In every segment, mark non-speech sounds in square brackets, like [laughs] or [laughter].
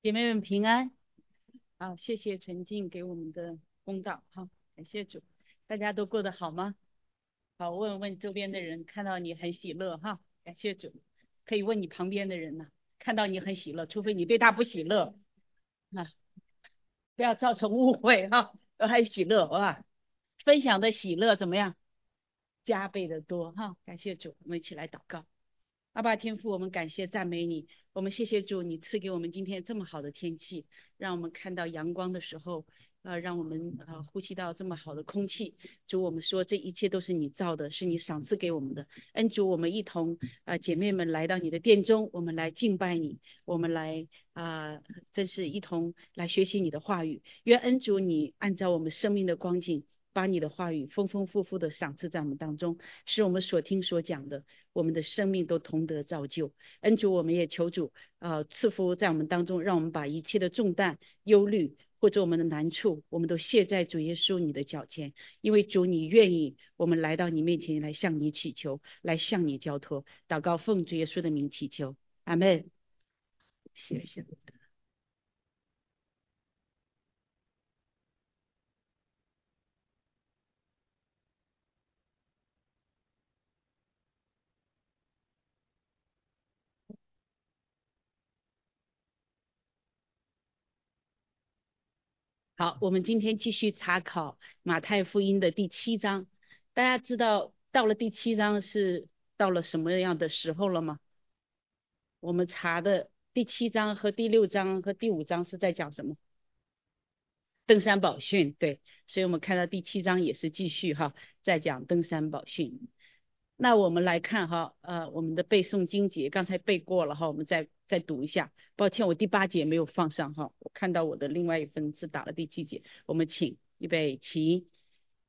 姐妹们平安，好，谢谢陈静给我们的公道，哈，感谢主，大家都过得好吗？好，问问周边的人，看到你很喜乐哈，感谢主，可以问你旁边的人呐，看到你很喜乐，除非你对他不喜乐，啊，不要造成误会哈，都很喜乐哇，分享的喜乐怎么样？加倍的多哈，感谢主，我们一起来祷告。阿爸天父，我们感谢赞美你，我们谢谢主，你赐给我们今天这么好的天气，让我们看到阳光的时候，呃，让我们呃呼吸到这么好的空气。主，我们说这一切都是你造的，是你赏赐给我们的。恩主，我们一同啊姐妹们来到你的殿中，我们来敬拜你，我们来啊，真是一同来学习你的话语。愿恩主你按照我们生命的光景。把你的话语丰丰富富的赏赐在我们当中，使我们所听所讲的，我们的生命都同得造就。恩主，我们也求主啊赐福在我们当中，让我们把一切的重担、忧虑或者我们的难处，我们都卸在主耶稣你的脚前。因为主你愿意我们来到你面前来向你祈求，来向你交托，祷告奉主耶稣的名祈求，阿门。谢谢。好，我们今天继续查考马太福音的第七章。大家知道到了第七章是到了什么样的时候了吗？我们查的第七章和第六章和第五章是在讲什么？登山宝训，对。所以我们看到第七章也是继续哈，在讲登山宝训。那我们来看哈，呃，我们的背诵经节刚才背过了哈，我们再再读一下。抱歉，我第八节没有放上哈，我看到我的另外一份是打了第七节。我们请预备起，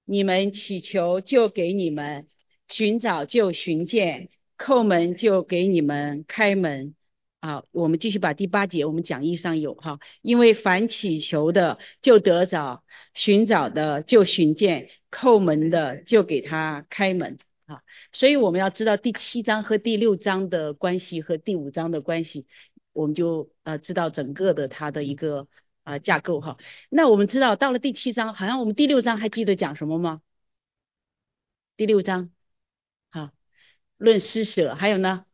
你们祈求就给你们，寻找就寻见，叩门就给你们开门。好，我们继续把第八节我们讲义上有哈，因为凡祈求的就得着，寻找的就寻见，叩门的就给他开门。啊，所以我们要知道第七章和第六章的关系和第五章的关系，我们就呃知道整个的它的一个啊架构哈。那我们知道到了第七章，好像我们第六章还记得讲什么吗？第六章，好，论施舍，还有呢？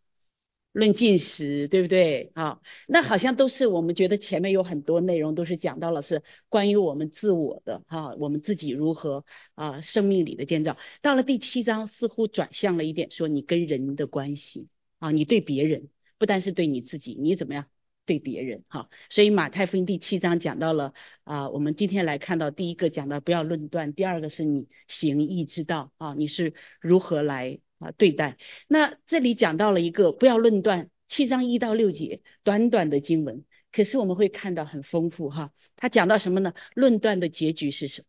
论进食，对不对？啊，那好像都是我们觉得前面有很多内容都是讲到了是关于我们自我的哈，我们自己如何啊生命里的建造。到了第七章，似乎转向了一点，说你跟人的关系啊，你对别人不单是对你自己，你怎么样对别人哈？所以马太福音第七章讲到了啊，我们今天来看到第一个讲到不要论断，第二个是你行义之道啊，你是如何来。啊，对待那这里讲到了一个不要论断，七章一到六节短短的经文，可是我们会看到很丰富哈。他讲到什么呢？论断的结局是什么？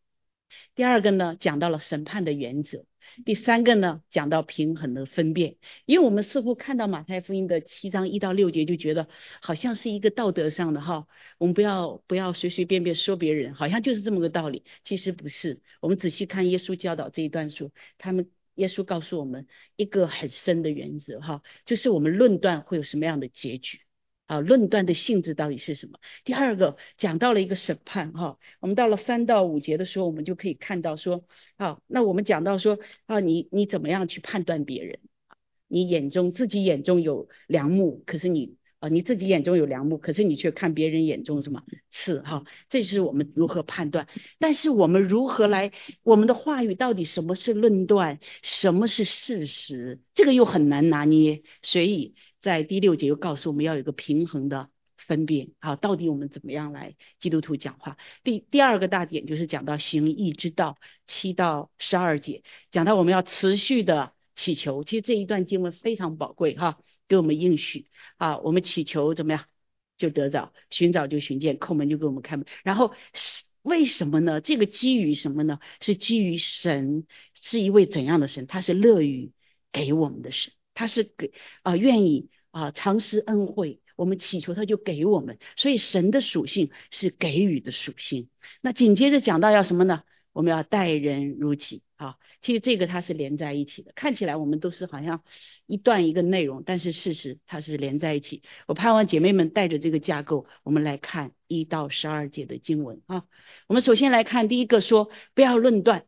第二个呢，讲到了审判的原则。第三个呢，讲到平衡的分辨。因为我们似乎看到马太福音的七章一到六节，就觉得好像是一个道德上的哈，我们不要不要随随便便说别人，好像就是这么个道理。其实不是，我们仔细看耶稣教导这一段书，他们。耶稣告诉我们一个很深的原则，哈，就是我们论断会有什么样的结局啊？论断的性质到底是什么？第二个讲到了一个审判，哈，我们到了三到五节的时候，我们就可以看到说，啊，那我们讲到说，啊，你你怎么样去判断别人？你眼中自己眼中有良木，可是你。啊，你自己眼中有良木，可是你却看别人眼中什么刺哈？这是我们如何判断？但是我们如何来？我们的话语到底什么是论断，什么是事实？这个又很难拿捏。所以在第六节又告诉我们要有一个平衡的分辨。好，到底我们怎么样来基督徒讲话？第第二个大点就是讲到行义之道，七到十二节讲到我们要持续的祈求。其实这一段经文非常宝贵哈。给我们应许啊，我们祈求怎么样就得着，寻找就寻见，叩门就给我们开门。然后为什么呢？这个基于什么呢？是基于神是一位怎样的神？他是乐于给我们的神，他是给啊愿意啊常施恩惠。我们祈求他就给我们，所以神的属性是给予的属性。那紧接着讲到要什么呢？我们要待人如己好，其实这个它是连在一起的，看起来我们都是好像一段一个内容，但是事实它是连在一起。我盼望姐妹们带着这个架构，我们来看一到十二节的经文啊。我们首先来看第一个说不要论断，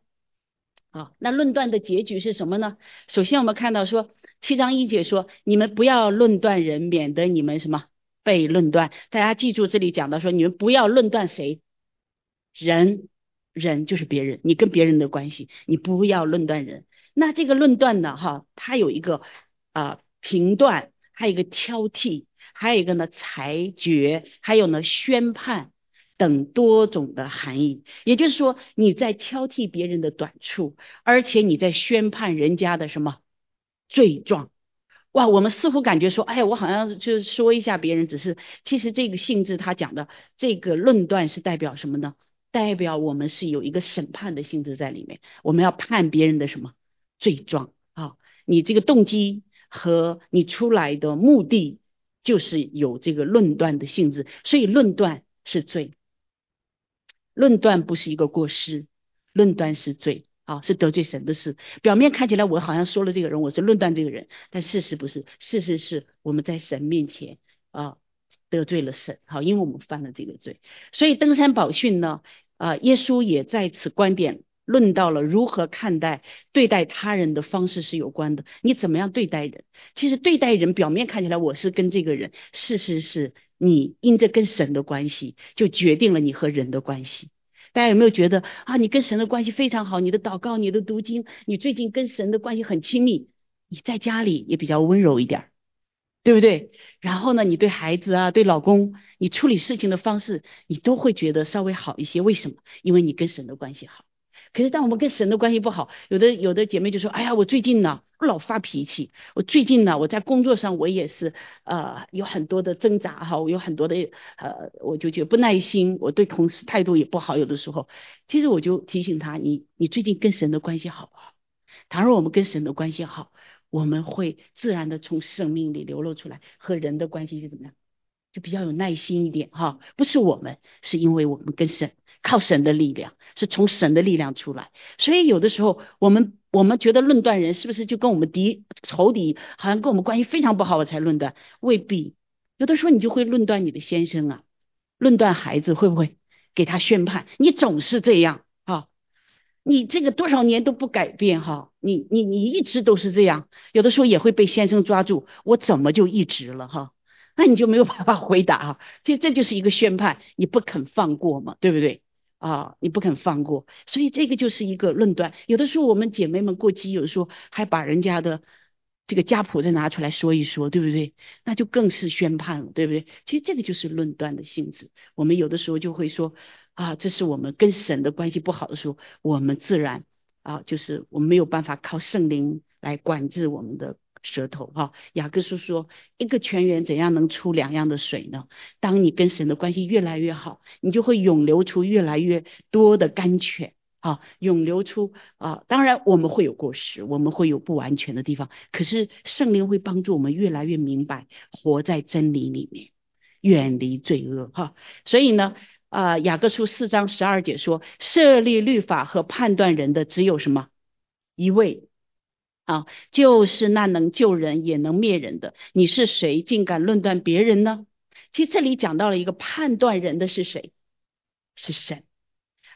啊，那论断的结局是什么呢？首先我们看到说七章一节说你们不要论断人，免得你们什么被论断。大家记住这里讲到说你们不要论断谁人。人就是别人，你跟别人的关系，你不要论断人。那这个论断呢，哈，它有一个啊评断，还有一个挑剔，还有一个呢裁决，还有呢宣判等多种的含义。也就是说，你在挑剔别人的短处，而且你在宣判人家的什么罪状。哇，我们似乎感觉说，哎，我好像就是说一下别人，只是其实这个性质他讲的这个论断是代表什么呢？代表我们是有一个审判的性质在里面，我们要判别人的什么罪状啊？你这个动机和你出来的目的就是有这个论断的性质，所以论断是罪。论断不是一个过失，论断是罪啊，是得罪神的事。表面看起来我好像说了这个人，我是论断这个人，但事实不是，事实是我们在神面前啊。得罪了神，好，因为我们犯了这个罪，所以登山宝训呢，啊，耶稣也在此观点论到了如何看待对待他人的方式是有关的。你怎么样对待人？其实对待人，表面看起来我是跟这个人，事实是你因着跟神的关系，就决定了你和人的关系。大家有没有觉得啊，你跟神的关系非常好，你的祷告、你的读经，你最近跟神的关系很亲密，你在家里也比较温柔一点。对不对？然后呢，你对孩子啊，对老公，你处理事情的方式，你都会觉得稍微好一些。为什么？因为你跟神的关系好。可是当我们跟神的关系不好，有的有的姐妹就说：“哎呀，我最近呢老发脾气，我最近呢我在工作上我也是呃有很多的挣扎哈，我有很多的呃我就觉得不耐心，我对同事态度也不好。有的时候，其实我就提醒他：你你最近跟神的关系好不好？倘若我们跟神的关系好。我们会自然的从生命里流露出来，和人的关系是怎么样？就比较有耐心一点哈。不是我们，是因为我们跟神靠神的力量，是从神的力量出来。所以有的时候，我们我们觉得论断人是不是就跟我们敌仇敌，好像跟我们关系非常不好，我才论断？未必。有的时候你就会论断你的先生啊，论断孩子会不会给他宣判？你总是这样。你这个多少年都不改变哈，你你你一直都是这样，有的时候也会被先生抓住，我怎么就一直了哈？[laughs] 那你就没有办法回答啊，其实这就是一个宣判，你不肯放过嘛，对不对啊？你不肯放过，所以这个就是一个论断。有的时候我们姐妹们过激，有的时候还把人家的这个家谱再拿出来说一说，对不对？那就更是宣判了，对不对？其实这个就是论断的性质。我们有的时候就会说。啊，这是我们跟神的关系不好的时候，我们自然啊，就是我们没有办法靠圣灵来管制我们的舌头哈。雅各书说，一个泉源怎样能出两样的水呢？当你跟神的关系越来越好，你就会涌流出越来越多的甘泉啊，涌流出啊。当然我们会有过失，我们会有不完全的地方，可是圣灵会帮助我们越来越明白，活在真理里面，远离罪恶哈。所以呢。啊，雅各书四章十二节说，设立律法和判断人的只有什么一位啊，就是那能救人也能灭人的。你是谁，竟敢论断别人呢？其实这里讲到了一个判断人的是谁？是神。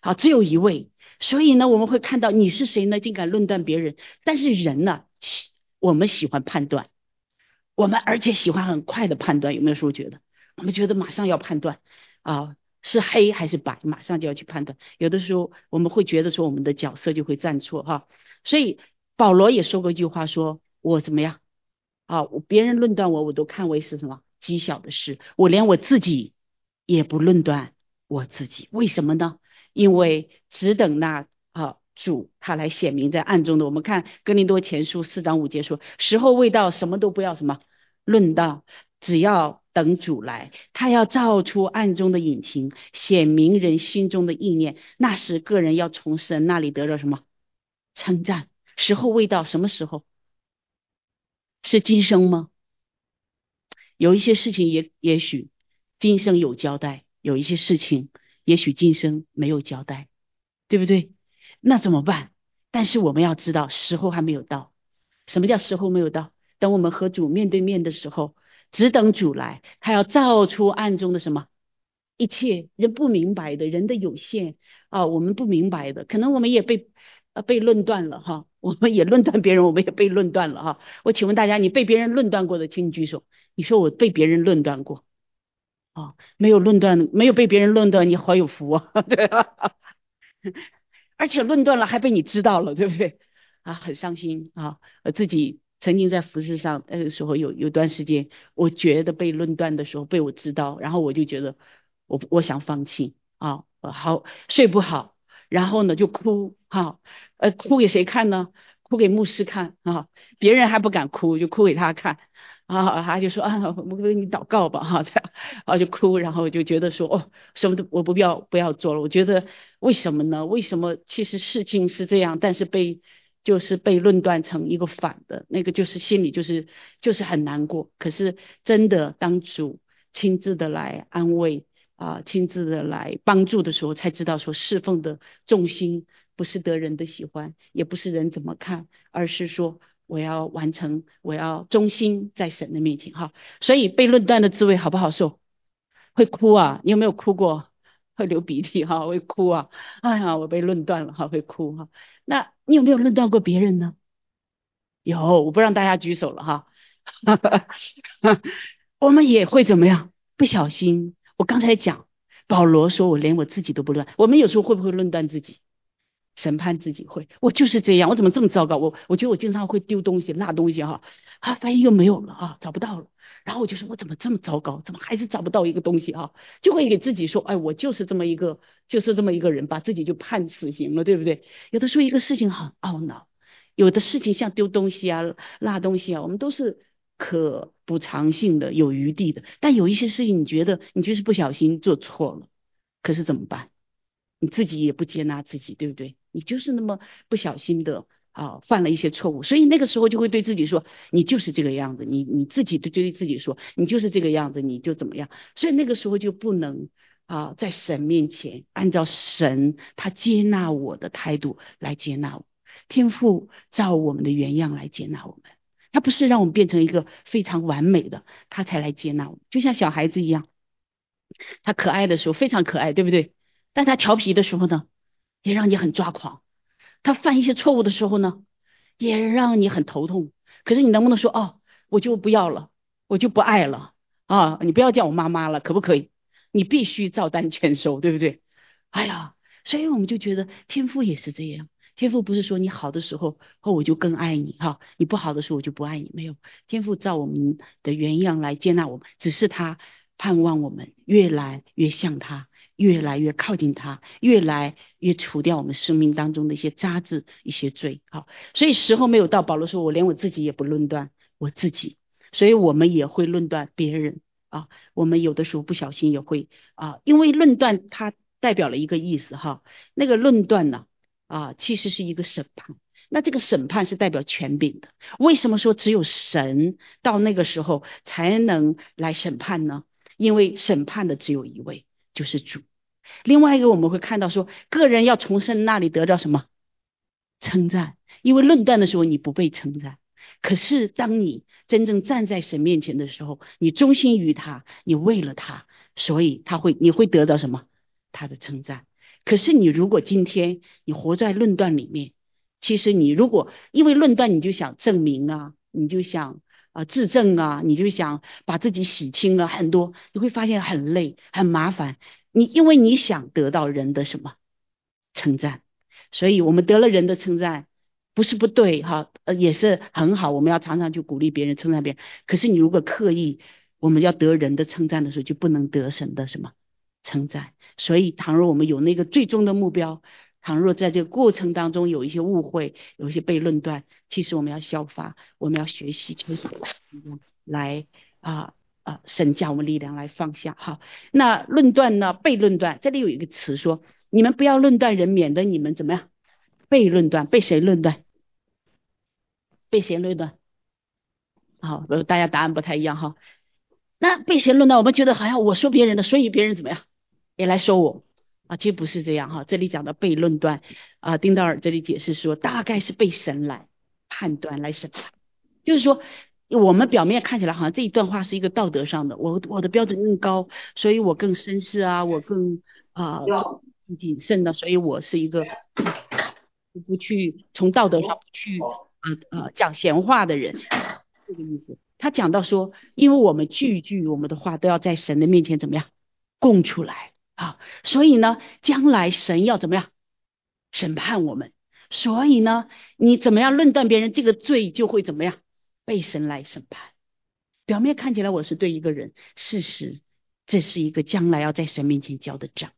好，只有一位。所以呢，我们会看到你是谁呢？竟敢论断别人？但是人呢，喜我们喜欢判断，我们而且喜欢很快的判断。有没有时候觉得？我们觉得马上要判断啊？是黑还是白，马上就要去判断。有的时候我们会觉得说我们的角色就会站错哈，所以保罗也说过一句话，说我怎么样啊？别人论断我，我都看为是什么极小的事，我连我自己也不论断我自己。为什么呢？因为只等那啊主他来显明在暗中的。我们看哥林多前书四章五节说，时候未到，什么都不要什么论到，只要。等主来，他要照出暗中的隐情，显明人心中的意念。那时，个人要从神那里得到什么称赞？时候未到，什么时候？是今生吗？有一些事情也也许今生有交代，有一些事情也许今生没有交代，对不对？那怎么办？但是我们要知道时候还没有到。什么叫时候没有到？等我们和主面对面的时候，只等主来，他要照出暗中的什么一切人不明白的人的有限啊，我们不明白的，可能我们也被呃被论断了哈，我们也论断别人，我们也被论断了哈。我请问大家，你被别人论断过的，请你举手。你说我被别人论断过。啊，没有论断，没有被别人论断，你好有福啊！[laughs] 对吧？[laughs] 而且论断了还被你知道了，对不对？啊，很伤心啊！自己曾经在服饰上那个时候有有段时间，我觉得被论断的时候被我知道，然后我就觉得我我想放弃啊，好睡不好，然后呢就哭哈，呃，哭给谁看呢？哭给牧师看啊，别人还不敢哭，就哭给他看。啊，他就说啊，我给你祷告吧，哈，这样，然后就哭，然后就觉得说，哦，什么都我不要不要做了。我觉得为什么呢？为什么其实事情是这样，但是被就是被论断成一个反的，那个就是心里就是就是很难过。可是真的当主亲自的来安慰啊，亲自的来帮助的时候，才知道说侍奉的重心不是得人的喜欢，也不是人怎么看，而是说。我要完成，我要忠心在神的面前哈。所以被论断的滋味好不好受？会哭啊！你有没有哭过？会流鼻涕哈，会哭啊！哎呀，我被论断了哈，会哭哈。那你有没有论断过别人呢？有，我不让大家举手了哈。[laughs] 我们也会怎么样？不小心，我刚才讲，保罗说我连我自己都不论。我们有时候会不会论断自己？审判自己会，我就是这样，我怎么这么糟糕？我我觉得我经常会丢东西、落东西哈，啊，发现又没有了啊，找不到了。然后我就说，我怎么这么糟糕？怎么还是找不到一个东西啊？就会给自己说，哎，我就是这么一个，就是这么一个人，把自己就判死刑了，对不对？有的时候一个事情很懊恼，有的事情像丢东西啊、落东西啊，我们都是可补偿性的、有余地的。但有一些事情，你觉得你就是不小心做错了，可是怎么办？你自己也不接纳自己，对不对？你就是那么不小心的啊，犯了一些错误，所以那个时候就会对自己说，你就是这个样子，你你自己对对自己说，你就是这个样子，你就怎么样？所以那个时候就不能啊，在神面前按照神他接纳我的态度来接纳我，天父照我们的原样来接纳我们，他不是让我们变成一个非常完美的，他才来接纳我们，就像小孩子一样，他可爱的时候非常可爱，对不对？但他调皮的时候呢，也让你很抓狂；他犯一些错误的时候呢，也让你很头痛。可是你能不能说哦，我就不要了，我就不爱了啊？你不要叫我妈妈了，可不可以？你必须照单全收，对不对？哎呀，所以我们就觉得天赋也是这样。天赋不是说你好的时候哦我就更爱你哈，你不好的时候我就不爱你。没有，天赋照我们的原样来接纳我们，只是他盼望我们越来越像他。越来越靠近他，越来越除掉我们生命当中的一些渣子、一些罪。好，所以时候没有到。保罗说：“我连我自己也不论断我自己。”所以我们也会论断别人啊。我们有的时候不小心也会啊，因为论断它代表了一个意思哈。那个论断呢啊，其实是一个审判。那这个审判是代表权柄的。为什么说只有神到那个时候才能来审判呢？因为审判的只有一位。就是主，另外一个我们会看到说，个人要从神那里得到什么称赞？因为论断的时候你不被称赞，可是当你真正站在神面前的时候，你忠心于他，你为了他，所以他会你会得到什么？他的称赞。可是你如果今天你活在论断里面，其实你如果因为论断你就想证明啊，你就想。啊，自证啊，你就想把自己洗清了很多，你会发现很累，很麻烦。你因为你想得到人的什么称赞，所以我们得了人的称赞，不是不对哈，呃，也是很好。我们要常常去鼓励别人，称赞别人。可是你如果刻意我们要得人的称赞的时候，就不能得神的什么称赞。所以，倘若我们有那个最终的目标。倘若在这个过程当中有一些误会，有一些被论断，其实我们要效法，我们要学习，就是来啊啊，神教我们力量来放下。好，那论断呢？被论断，这里有一个词说，你们不要论断人，免得你们怎么样？被论断，被谁论断？被谁论断？好，大家答案不太一样哈。那被谁论断？我们觉得好像我说别人的，所以别人怎么样？也来说我。啊，其实不是这样哈。这里讲的被论断啊，丁道尔这里解释说，大概是被神来判断来审判，就是说我们表面看起来好像这一段话是一个道德上的，我我的标准更高，所以我更绅士啊，我更啊谨慎的，所以我是一个不去从道德上不去呃呃讲闲话的人，这个意思。他讲到说，因为我们句句我们的话都要在神的面前怎么样供出来啊，所以呢，将来神要怎么样审判我们，所以呢，你怎么样论断别人，这个罪就会怎么样被神来审判。表面看起来我是对一个人，事实这是一个将来要在神面前交的账。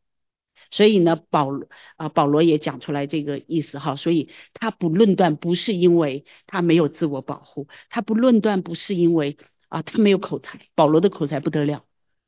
所以呢，保啊保罗也讲出来这个意思哈，所以他不论断不是因为他没有自我保护，他不论断不是因为啊他没有口才，保罗的口才不得了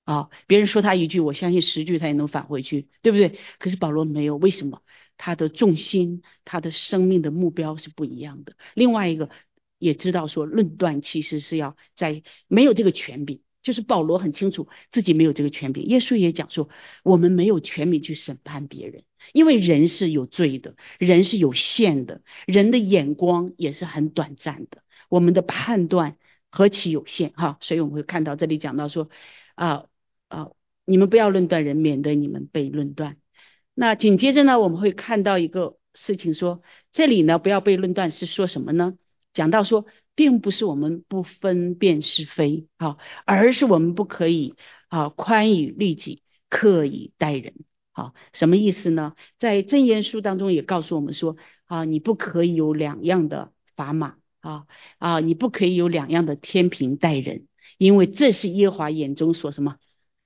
啊，别人说他一句，我相信十句他也能返回去，对不对？可是保罗没有，为什么？他的重心，他的生命的目标是不一样的。另外一个也知道说，论断其实是要在没有这个权柄。就是保罗很清楚自己没有这个权柄，耶稣也讲说，我们没有权柄去审判别人，因为人是有罪的，人是有限的，人的眼光也是很短暂的，我们的判断何其有限哈！所以我们会看到这里讲到说，啊啊，你们不要论断人，免得你们被论断。那紧接着呢，我们会看到一个事情，说这里呢不要被论断是说什么呢？讲到说。并不是我们不分辨是非啊，而是我们不可以啊宽以律己，刻以待人。好，什么意思呢？在箴言书当中也告诉我们说啊，你不可以有两样的砝码啊啊，你不可以有两样的天平待人，因为这是耶华眼中所什么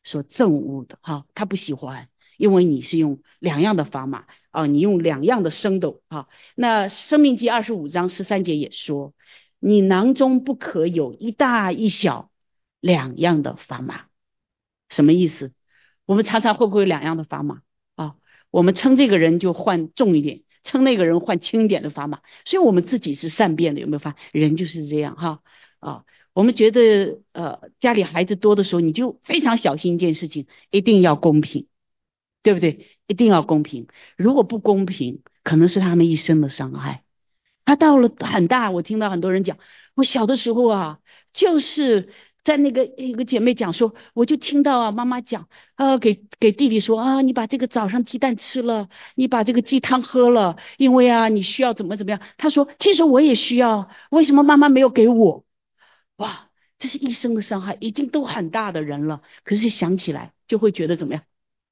所憎恶的哈，他不喜欢，因为你是用两样的砝码啊，你用两样的升斗啊。那生命记二十五章十三节也说。你囊中不可有一大一小两样的砝码，什么意思？我们常常会不会有两样的砝码啊？我们称这个人就换重一点，称那个人换轻一点的砝码，所以我们自己是善变的，有没有发？人就是这样哈啊！我们觉得呃家里孩子多的时候，你就非常小心一件事情，一定要公平，对不对？一定要公平，如果不公平，可能是他们一生的伤害。他到了很大，我听到很多人讲，我小的时候啊，就是在那个一个姐妹讲说，我就听到啊妈妈讲啊给给弟弟说啊，你把这个早上鸡蛋吃了，你把这个鸡汤喝了，因为啊你需要怎么怎么样。他说其实我也需要，为什么妈妈没有给我？哇，这是一生的伤害，已经都很大的人了，可是想起来就会觉得怎么样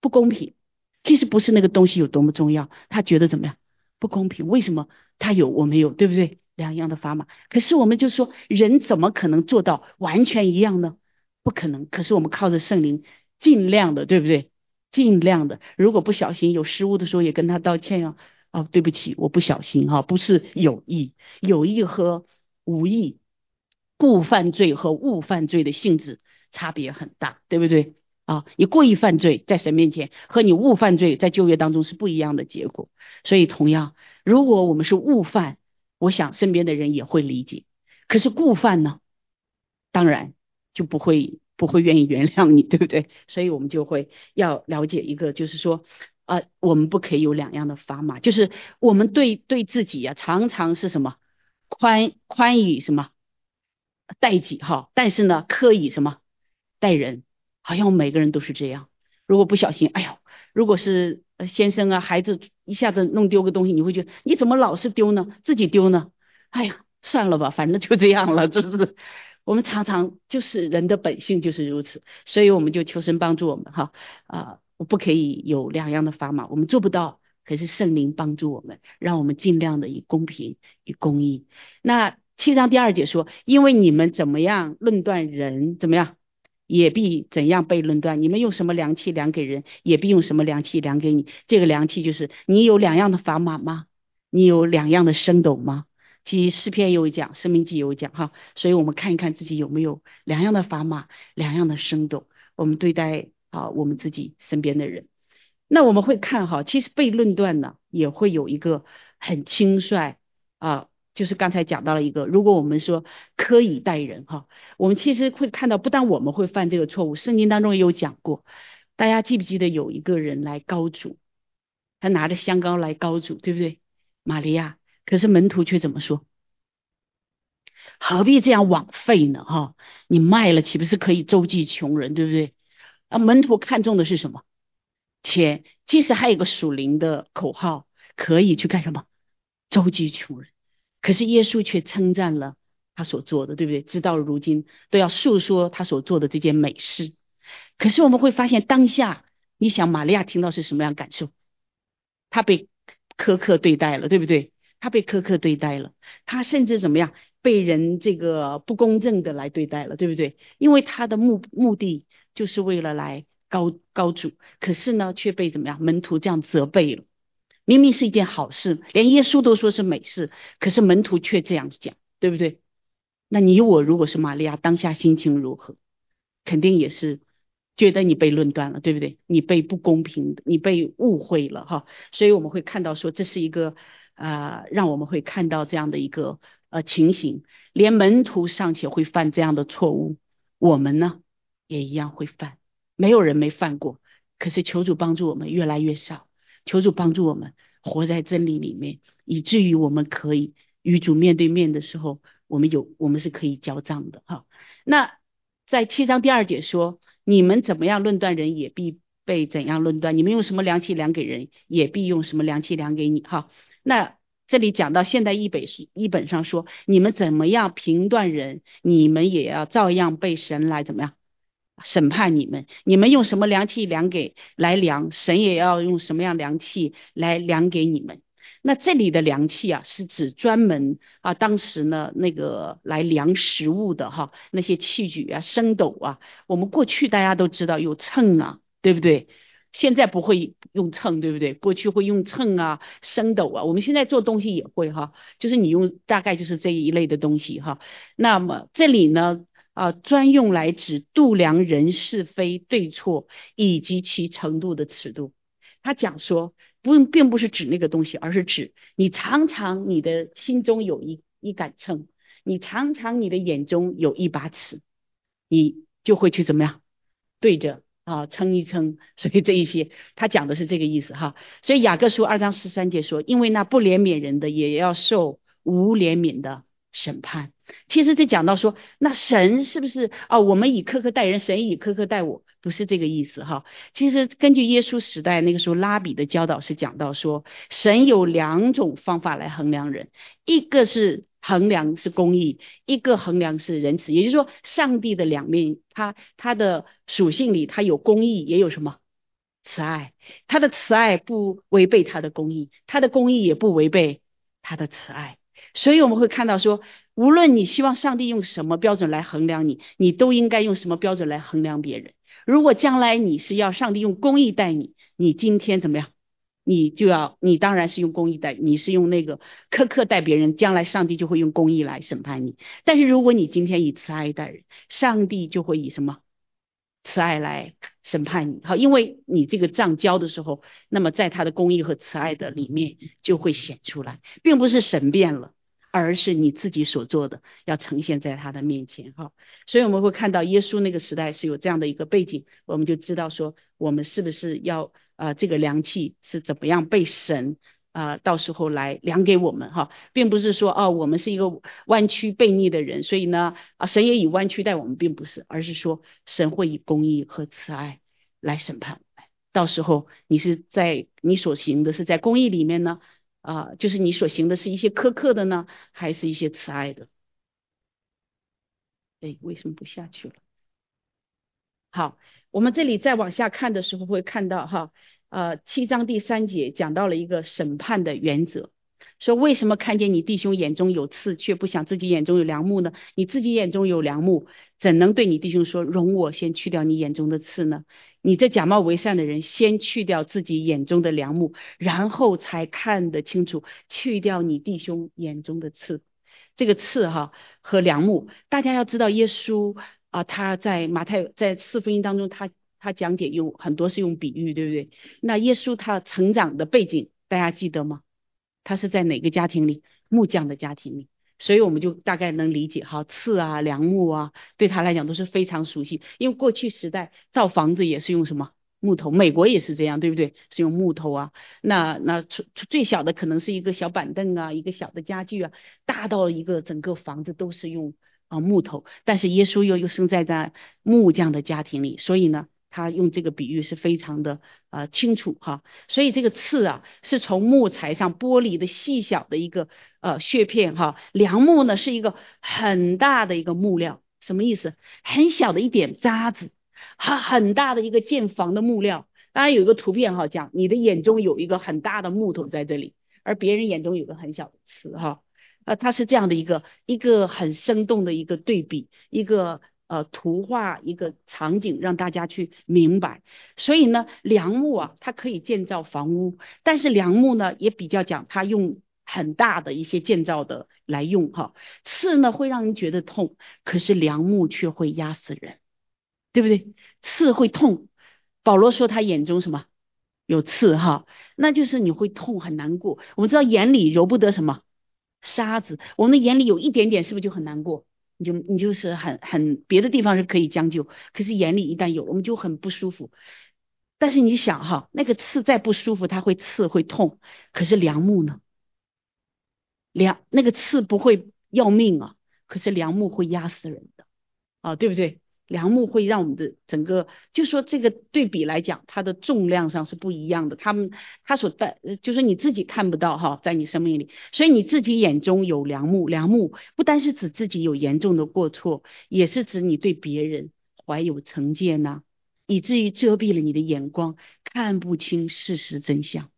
不公平。其实不是那个东西有多么重要，他觉得怎么样不公平？为什么？他有我没有，对不对？两样的砝码。可是我们就说，人怎么可能做到完全一样呢？不可能。可是我们靠着圣灵，尽量的，对不对？尽量的。如果不小心有失误的时候，也跟他道歉哦。哦，对不起，我不小心哈，不是有意，有意和无意，故犯罪和误犯罪的性质差别很大，对不对？啊，你故意犯罪在神面前，和你误犯罪在就业当中是不一样的结果。所以，同样，如果我们是误犯，我想身边的人也会理解。可是故犯呢，当然就不会不会愿意原谅你，对不对？所以我们就会要了解一个，就是说，呃，我们不可以有两样的砝码，就是我们对对自己呀，常常是什么宽宽以什么待己哈，但是呢，刻以什么待人。好像我们每个人都是这样。如果不小心，哎呦，如果是先生啊，孩子一下子弄丢个东西，你会觉得你怎么老是丢呢？自己丢呢？哎呀，算了吧，反正就这样了，就是？我们常常就是人的本性就是如此，所以我们就求神帮助我们哈啊，我不可以有两样的砝码，我们做不到，可是圣灵帮助我们，让我们尽量的以公平、以公义。那七章第二节说，因为你们怎么样论断人，怎么样？也必怎样被论断？你们用什么量器量给人，也必用什么量器量给你。这个量器就是你有两样的砝码吗？你有两样的升斗吗？其实诗篇有讲，生命记有讲哈。所以我们看一看自己有没有两样的砝码，两样的升斗。我们对待啊我们自己身边的人，那我们会看哈，其实被论断呢也会有一个很轻率啊。就是刚才讲到了一个，如果我们说可以待人哈，我们其实会看到，不但我们会犯这个错误，圣经当中也有讲过。大家记不记得有一个人来高主他拿着香膏来高主，对不对？玛利亚，可是门徒却怎么说？何必这样枉费呢？哈，你卖了岂不是可以周济穷人，对不对？啊，门徒看重的是什么？钱。其实还有个属灵的口号，可以去干什么？周济穷人。可是耶稣却称赞了他所做的，对不对？直到如今都要诉说他所做的这件美事。可是我们会发现，当下你想，玛利亚听到是什么样感受？他被苛刻对待了，对不对？他被苛刻对待了，他甚至怎么样？被人这个不公正的来对待了，对不对？因为他的目目的就是为了来高高主，可是呢，却被怎么样？门徒这样责备了。明明是一件好事，连耶稣都说是美事，可是门徒却这样讲，对不对？那你我如果是玛利亚，当下心情如何？肯定也是觉得你被论断了，对不对？你被不公平，你被误会了哈。所以我们会看到说，这是一个啊，让我们会看到这样的一个。呃，情形连门徒尚且会犯这样的错误，我们呢也一样会犯。没有人没犯过，可是求主帮助我们越来越少。求主帮助我们活在真理里面，以至于我们可以与主面对面的时候，我们有我们是可以交账的哈。那在七章第二节说，你们怎么样论断人，也必被怎样论断；你们用什么量器量给人，也必用什么量器量给你哈。那。这里讲到现代译本是译本上说，你们怎么样评断人，你们也要照样被神来怎么样审判你们。你们用什么量器量给来量，神也要用什么样量器来量给你们。那这里的量器啊，是指专门啊，当时呢那个来量食物的哈，那些器具啊，升斗啊。我们过去大家都知道有秤啊，对不对？现在不会用秤，对不对？过去会用秤啊、升斗啊。我们现在做东西也会哈，就是你用大概就是这一类的东西哈。那么这里呢啊，专用来指度量人是非对错以及其程度的尺度。他讲说，不并不是指那个东西，而是指你常常你的心中有一一杆秤，你常常你的眼中有一把尺，你就会去怎么样对着。啊，称一称，所以这一些他讲的是这个意思哈。所以雅各书二章十三节说，因为那不怜悯人的，也要受无怜悯的审判。其实这讲到说，那神是不是啊？我们以苛刻待人，神以苛刻待我，不是这个意思哈。其实根据耶稣时代那个时候拉比的教导是讲到说，神有两种方法来衡量人，一个是。衡量是公义，一个衡量是仁慈，也就是说，上帝的两面，他他的属性里，他有公义，也有什么慈爱。他的慈爱不违背他的公义，他的公义也不违背他的慈爱。所以我们会看到说，无论你希望上帝用什么标准来衡量你，你都应该用什么标准来衡量别人。如果将来你是要上帝用公义待你，你今天怎么样？你就要，你当然是用公义待，你是用那个苛刻待别人，将来上帝就会用公义来审判你。但是如果你今天以慈爱待人，上帝就会以什么慈爱来审判你。好，因为你这个账交的时候，那么在他的公义和慈爱的里面就会显出来，并不是神变了，而是你自己所做的要呈现在他的面前。哈，所以我们会看到耶稣那个时代是有这样的一个背景，我们就知道说我们是不是要。啊，这个量器是怎么样被神啊，到时候来量给我们哈，并不是说哦，我们是一个弯曲悖逆的人，所以呢啊，神也以弯曲待我们，并不是，而是说神会以公义和慈爱来审判。到时候你是在你所行的是在公义里面呢啊，就是你所行的是一些苛刻的呢，还是一些慈爱的？哎，为什么不下去了？好。我们这里再往下看的时候，会看到哈，呃，七章第三节讲到了一个审判的原则，说为什么看见你弟兄眼中有刺，却不想自己眼中有良木呢？你自己眼中有良木，怎能对你弟兄说，容我先去掉你眼中的刺呢？你这假冒为善的人，先去掉自己眼中的良木，然后才看得清楚，去掉你弟兄眼中的刺。这个刺哈和良木，大家要知道耶稣。啊，他在马太在四福音当中，他他讲解用很多是用比喻，对不对？那耶稣他成长的背景，大家记得吗？他是在哪个家庭里？木匠的家庭里，所以我们就大概能理解，哈，刺啊、梁木啊，对他来讲都是非常熟悉。因为过去时代造房子也是用什么木头，美国也是这样，对不对？是用木头啊。那那最最小的可能是一个小板凳啊，一个小的家具啊，大到一个整个房子都是用啊木头。但是耶稣又又生在在木匠的家庭里，所以呢，他用这个比喻是非常的啊清楚哈。所以这个刺啊，是从木材上剥离的细小的一个呃屑片哈。梁木呢是一个很大的一个木料，什么意思？很小的一点渣子。很很大的一个建房的木料，当然有一个图片哈，讲你的眼中有一个很大的木头在这里，而别人眼中有个很小的刺哈，呃，它是这样的一个一个很生动的一个对比，一个呃图画一个场景，让大家去明白。所以呢，梁木啊，它可以建造房屋，但是梁木呢也比较讲，它用很大的一些建造的来用哈，刺呢会让人觉得痛，可是梁木却会压死人。对不对？刺会痛。保罗说他眼中什么有刺哈，那就是你会痛很难过。我们知道眼里揉不得什么沙子，我们的眼里有一点点，是不是就很难过？你就你就是很很别的地方是可以将就，可是眼里一旦有，我们就很不舒服。但是你想哈，那个刺再不舒服，它会刺会痛，可是梁木呢？梁那个刺不会要命啊，可是梁木会压死人的啊，对不对？梁木会让我们的整个，就说这个对比来讲，它的重量上是不一样的。他们他所带，就是你自己看不到哈，在你生命里，所以你自己眼中有梁木。梁木不单是指自己有严重的过错，也是指你对别人怀有成见呐，以至于遮蔽了你的眼光，看不清事实真相。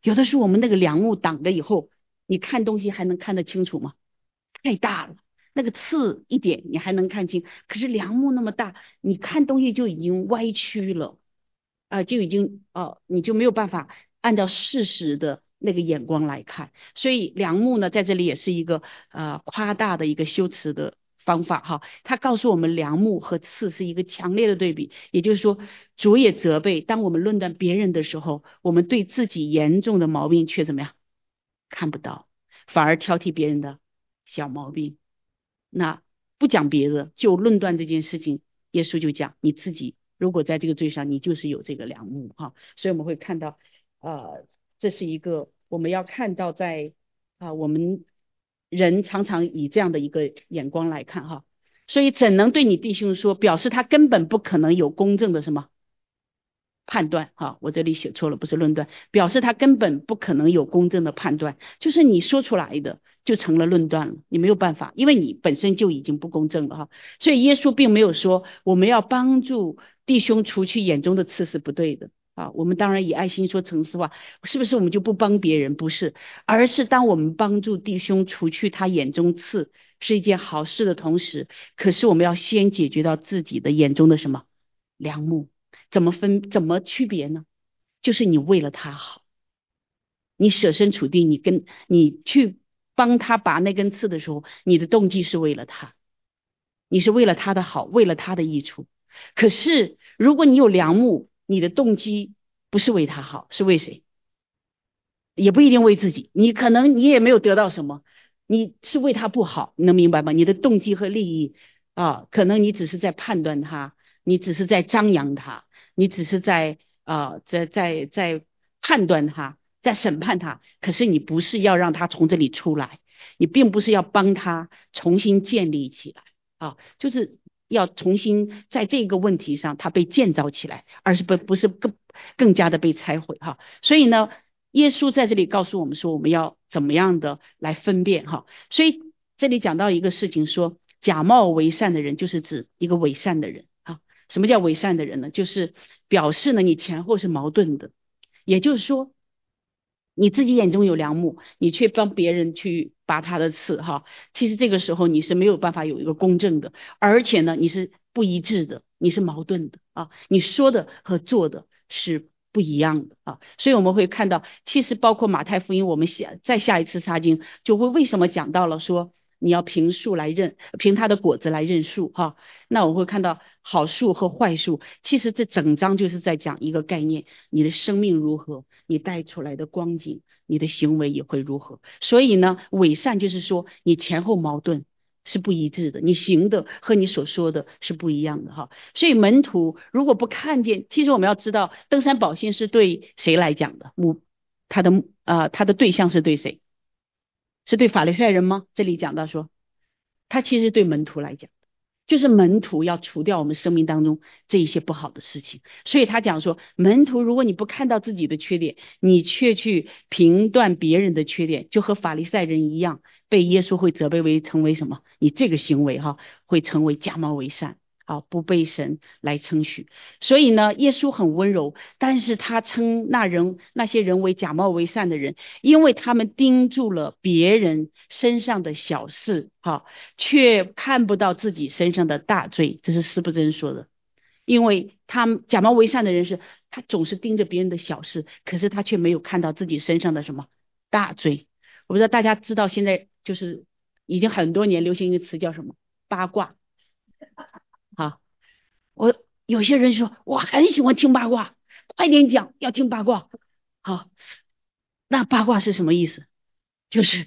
有的时候我们那个梁木挡着以后，你看东西还能看得清楚吗？太大了。那个刺一点你还能看清，可是梁木那么大，你看东西就已经歪曲了，啊，就已经哦，你就没有办法按照事实的那个眼光来看。所以梁木呢，在这里也是一个呃夸大的一个修辞的方法哈。他告诉我们，梁木和刺是一个强烈的对比，也就是说，主也责备，当我们论断别人的时候，我们对自己严重的毛病却怎么样看不到，反而挑剔别人的小毛病。那不讲别的，就论断这件事情，耶稣就讲你自己如果在这个罪上，你就是有这个良木哈。所以我们会看到，呃，这是一个我们要看到在啊，我们人常常以这样的一个眼光来看哈。所以怎能对你弟兄说，表示他根本不可能有公正的什么？判断哈，我这里写错了，不是论断，表示他根本不可能有公正的判断，就是你说出来的就成了论断了，你没有办法，因为你本身就已经不公正了哈。所以耶稣并没有说我们要帮助弟兄除去眼中的刺是不对的啊，我们当然以爱心说诚实话，是不是我们就不帮别人？不是，而是当我们帮助弟兄除去他眼中刺是一件好事的同时，可是我们要先解决到自己的眼中的什么良木。怎么分？怎么区别呢？就是你为了他好，你设身处地，你跟你去帮他拔那根刺的时候，你的动机是为了他，你是为了他的好，为了他的益处。可是如果你有良木，你的动机不是为他好，是为谁？也不一定为自己，你可能你也没有得到什么，你是为他不好，你能明白吗？你的动机和利益啊，可能你只是在判断他，你只是在张扬他。你只是在啊，在在在判断他，在审判他，可是你不是要让他从这里出来，你并不是要帮他重新建立起来啊，就是要重新在这个问题上他被建造起来，而是不不是更更加的被拆毁哈。所以呢，耶稣在这里告诉我们说，我们要怎么样的来分辨哈。所以这里讲到一个事情，说假冒为善的人，就是指一个伪善的人。什么叫伪善的人呢？就是表示呢，你前后是矛盾的。也就是说，你自己眼中有良木，你却帮别人去拔他的刺，哈。其实这个时候你是没有办法有一个公正的，而且呢，你是不一致的，你是矛盾的啊。你说的和做的是不一样的啊。所以我们会看到，其实包括马太福音，我们下再下一次查经就会为什么讲到了说。你要凭树来认，凭它的果子来认树哈。那我会看到好树和坏树，其实这整章就是在讲一个概念：你的生命如何，你带出来的光景，你的行为也会如何。所以呢，伪善就是说你前后矛盾，是不一致的，你行的和你所说的是不一样的哈。所以门徒如果不看见，其实我们要知道，登山宝训是对谁来讲的？目他的啊，他的对象是对谁？是对法利赛人吗？这里讲到说，他其实对门徒来讲。就是门徒要除掉我们生命当中这一些不好的事情，所以他讲说，门徒如果你不看到自己的缺点，你却去评断别人的缺点，就和法利赛人一样，被耶稣会责备为成为什么？你这个行为哈，会成为假冒为善。啊，不被神来称许，所以呢，耶稣很温柔，但是他称那人那些人为假冒为善的人，因为他们盯住了别人身上的小事，哈，却看不到自己身上的大罪。这是施不真说的，因为他们假冒为善的人是，他总是盯着别人的小事，可是他却没有看到自己身上的什么大罪。我不知道大家知道，现在就是已经很多年流行一个词叫什么八卦。好，我有些人说我很喜欢听八卦，快点讲，要听八卦。好，那八卦是什么意思？就是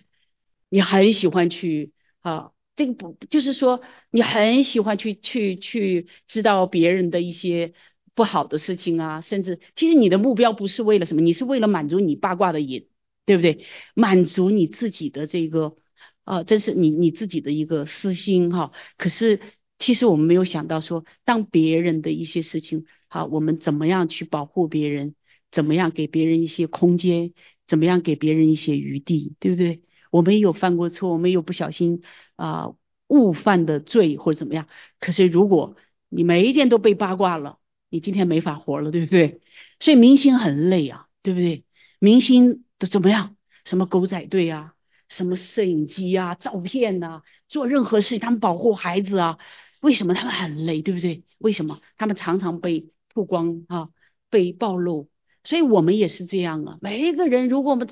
你很喜欢去啊，这个不就是说你很喜欢去去去知道别人的一些不好的事情啊，甚至其实你的目标不是为了什么，你是为了满足你八卦的瘾，对不对？满足你自己的这个啊，这是你你自己的一个私心哈。可是。其实我们没有想到说，当别人的一些事情，好，我们怎么样去保护别人，怎么样给别人一些空间，怎么样给别人一些余地，对不对？我们也有犯过错，我们有不小心啊误犯的罪或者怎么样。可是如果你每一件都被八卦了，你今天没法活了，对不对？所以明星很累啊，对不对？明星的怎么样？什么狗仔队啊，什么摄影机啊，照片呐，做任何事，他们保护孩子啊。为什么他们很累，对不对？为什么他们常常被曝光啊，被暴露？所以我们也是这样啊。每一个人，如果我们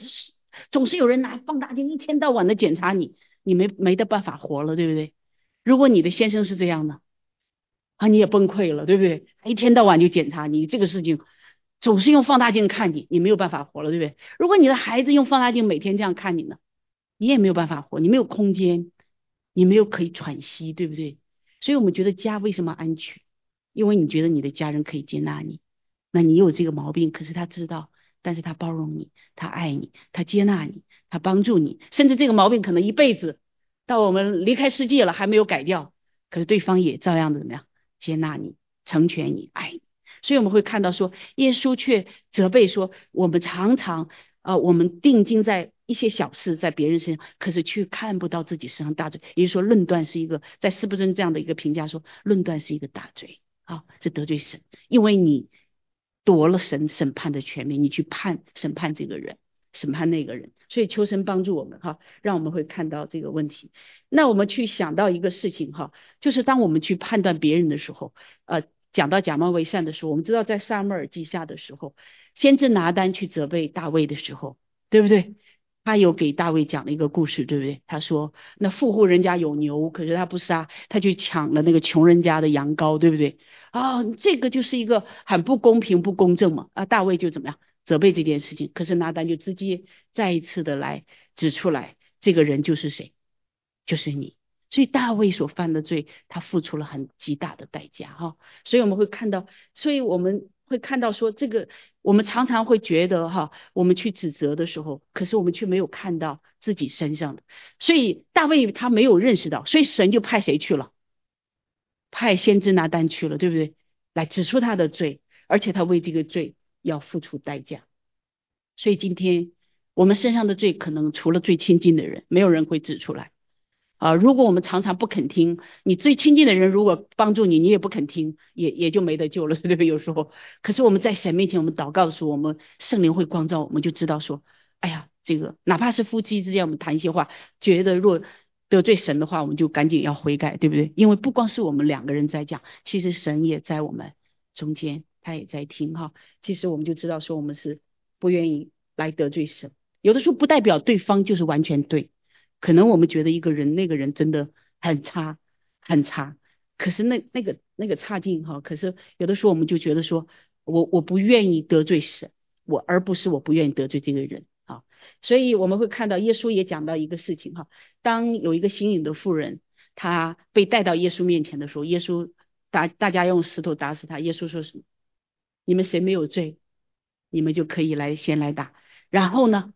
总是有人拿放大镜一天到晚的检查你，你没没得办法活了，对不对？如果你的先生是这样的啊，你也崩溃了，对不对？一天到晚就检查你这个事情，总是用放大镜看你，你没有办法活了，对不对？如果你的孩子用放大镜每天这样看你呢，你也没有办法活，你没有空间，你没有可以喘息，对不对？所以我们觉得家为什么安全？因为你觉得你的家人可以接纳你，那你有这个毛病，可是他知道，但是他包容你，他爱你，他接纳你，他帮助你，甚至这个毛病可能一辈子到我们离开世界了还没有改掉，可是对方也照样的怎么样接纳你、成全你、爱你。所以我们会看到说，耶稣却责备说，我们常常啊，我们定睛在。一些小事在别人身上，可是却看不到自己身上大罪。也就是说，论断是一个在斯布真这样的一个评价说，论断是一个大罪啊，是得罪神，因为你夺了神审判的权利，你去判审判这个人，审判那个人。所以求神帮助我们哈，让我们会看到这个问题。那我们去想到一个事情哈，就是当我们去判断别人的时候，呃，讲到假冒为善的时候，我们知道在萨母尔记下的时候，先知拿单去责备大卫的时候，对不对？他有给大卫讲了一个故事，对不对？他说，那富户人家有牛，可是他不杀，他去抢了那个穷人家的羊羔，对不对？啊，这个就是一个很不公平、不公正嘛。啊，大卫就怎么样责备这件事情，可是拿单就直接再一次的来指出来，这个人就是谁？就是你。所以大卫所犯的罪，他付出了很极大的代价，哈。所以我们会看到，所以我们。会看到说这个，我们常常会觉得哈，我们去指责的时候，可是我们却没有看到自己身上的。所以大卫他没有认识到，所以神就派谁去了？派先知拿单去了，对不对？来指出他的罪，而且他为这个罪要付出代价。所以今天我们身上的罪，可能除了最亲近的人，没有人会指出来。啊，如果我们常常不肯听，你最亲近的人如果帮助你，你也不肯听，也也就没得救了，[laughs] 对不对？有时候，可是我们在神面前，我们祷告的时候，我们圣灵会光照，我们就知道说，哎呀，这个哪怕是夫妻之间，我们谈一些话，觉得若得罪神的话，我们就赶紧要悔改，对不对？因为不光是我们两个人在讲，其实神也在我们中间，他也在听哈。其实我们就知道说，我们是不愿意来得罪神，有的时候不代表对方就是完全对。可能我们觉得一个人那个人真的很差很差，可是那那个那个差劲哈，可是有的时候我们就觉得说，我我不愿意得罪神，我而不是我不愿意得罪这个人啊，所以我们会看到耶稣也讲到一个事情哈，当有一个新颖的妇人，他被带到耶稣面前的时候，耶稣大大家用石头打死他，耶稣说什么？你们谁没有罪，你们就可以来先来打。然后呢，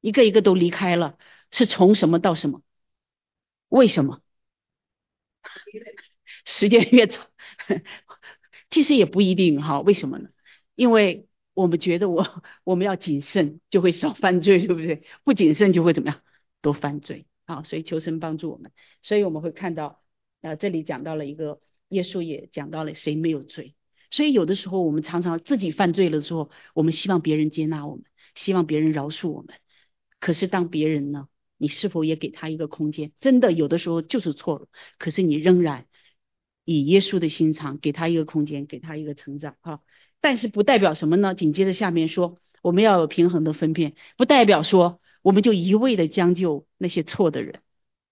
一个一个都离开了，是从什么到什么？为什么？时间越长，[laughs] 其实也不一定哈。为什么呢？因为我们觉得我我们要谨慎，就会少犯罪，对不对？不谨慎就会怎么样？多犯罪啊！所以求神帮助我们。所以我们会看到，呃，这里讲到了一个耶稣也讲到了谁没有罪。所以有的时候我们常常自己犯罪了之后，我们希望别人接纳我们，希望别人饶恕我们。可是当别人呢，你是否也给他一个空间？真的有的时候就是错了，可是你仍然以耶稣的心肠给他一个空间，给他一个成长啊。但是不代表什么呢？紧接着下面说，我们要有平衡的分辨，不代表说我们就一味的将就那些错的人。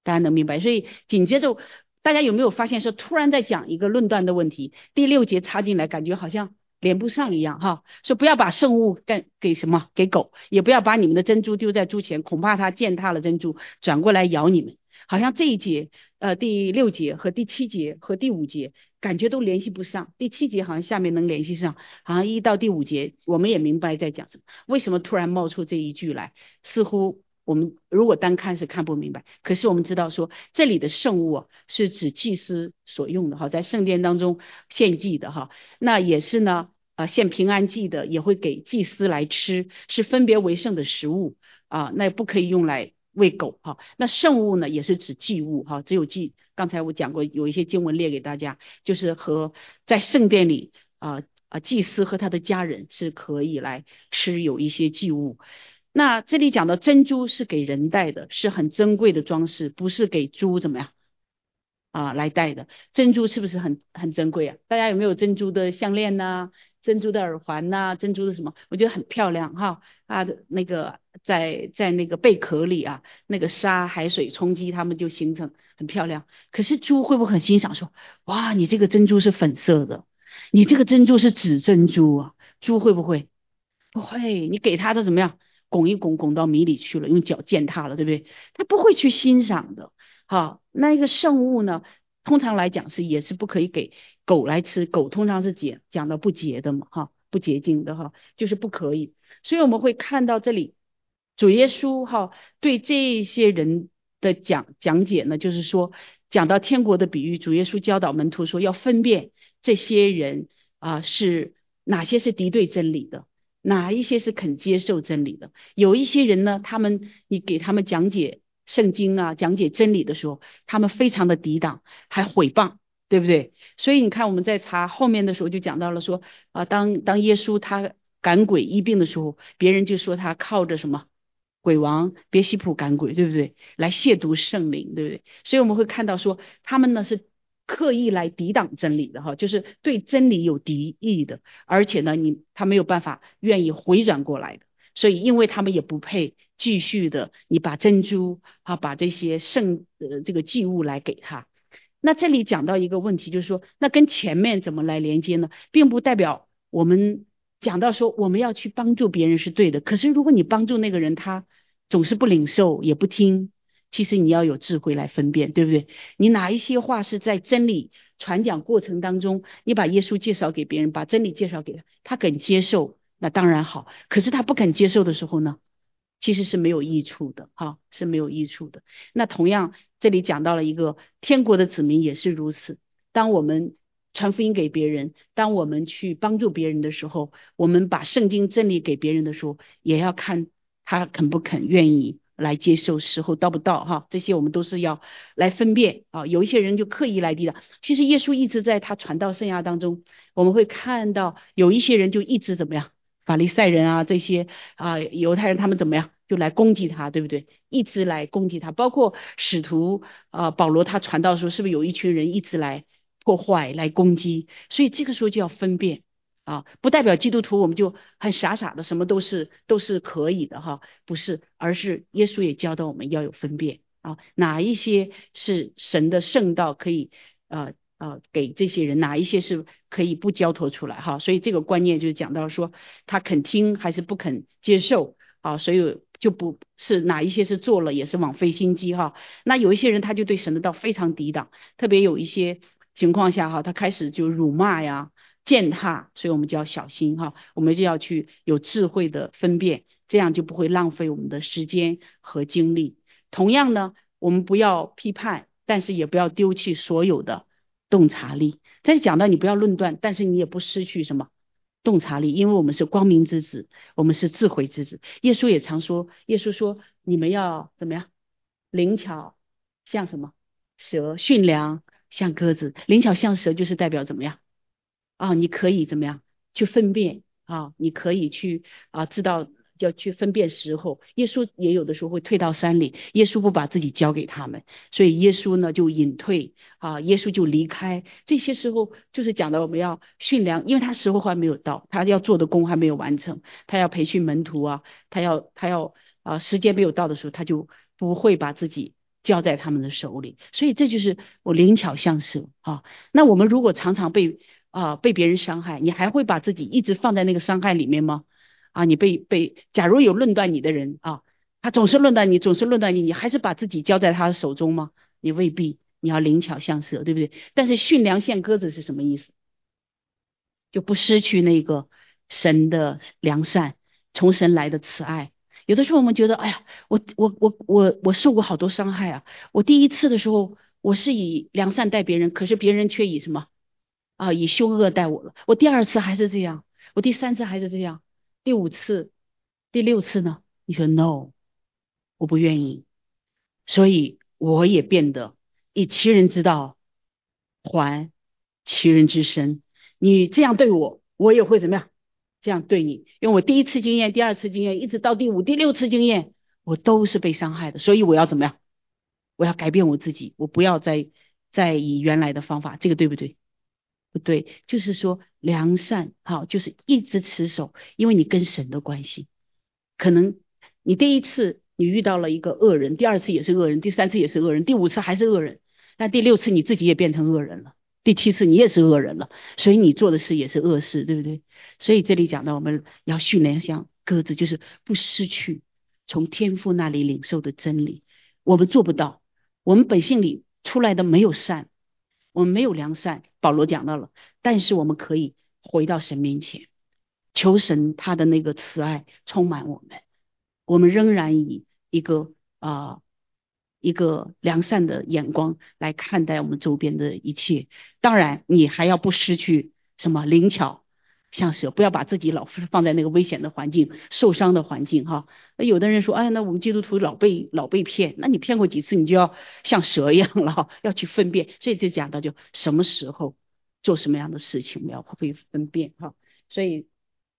大家能明白？所以紧接着。大家有没有发现说，突然在讲一个论断的问题，第六节插进来，感觉好像连不上一样哈。说不要把圣物干给什么给狗，也不要把你们的珍珠丢在猪前，恐怕它践踏了珍珠，转过来咬你们。好像这一节呃第六节和第七节和第五节感觉都联系不上。第七节好像下面能联系上，好像一到第五节我们也明白在讲什么。为什么突然冒出这一句来？似乎。我们如果单看是看不明白，可是我们知道说这里的圣物啊是指祭司所用的哈，在圣殿当中献祭的哈，那也是呢啊献平安祭的也会给祭司来吃，是分别为圣的食物啊，那不可以用来喂狗哈。那圣物呢也是指祭物哈，只有祭。刚才我讲过有一些经文列给大家，就是和在圣殿里啊啊祭司和他的家人是可以来吃有一些祭物。那这里讲的珍珠是给人戴的，是很珍贵的装饰，不是给猪怎么样啊来戴的。珍珠是不是很很珍贵啊？大家有没有珍珠的项链呐？珍珠的耳环呐？珍珠的什么？我觉得很漂亮哈。啊，那个在在那个贝壳里啊，那个沙海水冲击，它们就形成很漂亮。可是猪会不会很欣赏？说哇，你这个珍珠是粉色的，你这个珍珠是紫珍珠啊？猪会不会？不会，你给它的怎么样？拱一拱，拱到米里去了，用脚践踏了，对不对？他不会去欣赏的。好，那一个圣物呢？通常来讲是也是不可以给狗来吃，狗通常是洁讲到不洁的嘛，哈，不洁净的哈，就是不可以。所以我们会看到这里主耶稣哈对这些人的讲讲解呢，就是说讲到天国的比喻，主耶稣教导门徒说要分辨这些人啊是哪些是敌对真理的。哪一些是肯接受真理的？有一些人呢，他们你给他们讲解圣经啊，讲解真理的时候，他们非常的抵挡，还毁谤，对不对？所以你看我们在查后面的时候就讲到了说啊，当当耶稣他赶鬼医病的时候，别人就说他靠着什么鬼王别西卜赶鬼，对不对？来亵渎圣灵，对不对？所以我们会看到说他们呢是。刻意来抵挡真理的哈，就是对真理有敌意的，而且呢，你他没有办法愿意回转过来的，所以因为他们也不配继续的，你把珍珠啊，把这些圣呃这个祭物来给他。那这里讲到一个问题，就是说，那跟前面怎么来连接呢？并不代表我们讲到说我们要去帮助别人是对的，可是如果你帮助那个人，他总是不领受也不听。其实你要有智慧来分辨，对不对？你哪一些话是在真理传讲过程当中，你把耶稣介绍给别人，把真理介绍给他，他肯接受，那当然好。可是他不肯接受的时候呢，其实是没有益处的，哈，是没有益处的。那同样，这里讲到了一个天国的子民也是如此。当我们传福音给别人，当我们去帮助别人的时候，我们把圣经真理给别人的时候，也要看他肯不肯愿意。来接受时候到不到哈？这些我们都是要来分辨啊。有一些人就刻意来抵挡。其实耶稣一直在他传道生涯当中，我们会看到有一些人就一直怎么样？法利赛人啊，这些啊犹太人他们怎么样？就来攻击他，对不对？一直来攻击他。包括使徒啊保罗他传道的时候，是不是有一群人一直来破坏、来攻击？所以这个时候就要分辨。啊，不代表基督徒我们就很傻傻的，什么都是都是可以的哈，不是，而是耶稣也教导我们要有分辨啊，哪一些是神的圣道可以呃呃给这些人，哪一些是可以不交托出来哈，所以这个观念就是讲到说他肯听还是不肯接受啊，所以就不是哪一些是做了也是枉费心机哈。那有一些人他就对神的道非常抵挡，特别有一些情况下哈，他开始就辱骂呀、践踏，所以我们就要小心哈，我们就要去有智慧的分辨，这样就不会浪费我们的时间和精力。同样呢，我们不要批判，但是也不要丢弃所有的洞察力。再讲到你不要论断，但是你也不失去什么。洞察力，因为我们是光明之子，我们是智慧之子。耶稣也常说，耶稣说你们要怎么样？灵巧像什么？蛇，驯良像鸽子。灵巧像蛇就是代表怎么样？啊，你可以怎么样去分辨啊？你可以去啊，知道。要去分辨时候，耶稣也有的时候会退到山里，耶稣不把自己交给他们，所以耶稣呢就隐退啊，耶稣就离开。这些时候就是讲的我们要训良，因为他时候还没有到，他要做的工还没有完成，他要培训门徒啊，他要他要啊，时间没有到的时候，他就不会把自己交在他们的手里。所以这就是我灵巧相舍啊。那我们如果常常被啊被别人伤害，你还会把自己一直放在那个伤害里面吗？啊，你被被，假如有论断你的人啊，他总是论断你，总是论断你，你还是把自己交在他的手中吗？你未必，你要灵巧像蛇，对不对？但是驯良像鸽子是什么意思？就不失去那个神的良善，从神来的慈爱。有的时候我们觉得，哎呀，我我我我我受过好多伤害啊！我第一次的时候，我是以良善待别人，可是别人却以什么啊？以凶恶待我了。我第二次还是这样，我第三次还是这样。第五次、第六次呢？你说 no，我不愿意，所以我也变得以其人之道还其人之身。你这样对我，我也会怎么样？这样对你？因为我第一次经验、第二次经验，一直到第五、第六次经验，我都是被伤害的，所以我要怎么样？我要改变我自己，我不要再再以原来的方法，这个对不对？不对，就是说良善，好，就是一直持守，因为你跟神的关系，可能你第一次你遇到了一个恶人，第二次也是恶人，第三次也是恶人，第五次还是恶人，那第六次你自己也变成恶人了，第七次你也是恶人了，所以你做的事也是恶事，对不对？所以这里讲到我们要训练像鸽子，就是不失去从天父那里领受的真理，我们做不到，我们本性里出来的没有善。我们没有良善，保罗讲到了，但是我们可以回到神面前，求神他的那个慈爱充满我们，我们仍然以一个啊一个良善的眼光来看待我们周边的一切。当然，你还要不失去什么灵巧。像蛇，不要把自己老是放在那个危险的环境、受伤的环境哈。那有的人说，哎，那我们基督徒老被老被骗，那你骗过几次，你就要像蛇一样了哈，要去分辨。所以就讲到，就什么时候做什么样的事情，我们要会分辨哈。所以，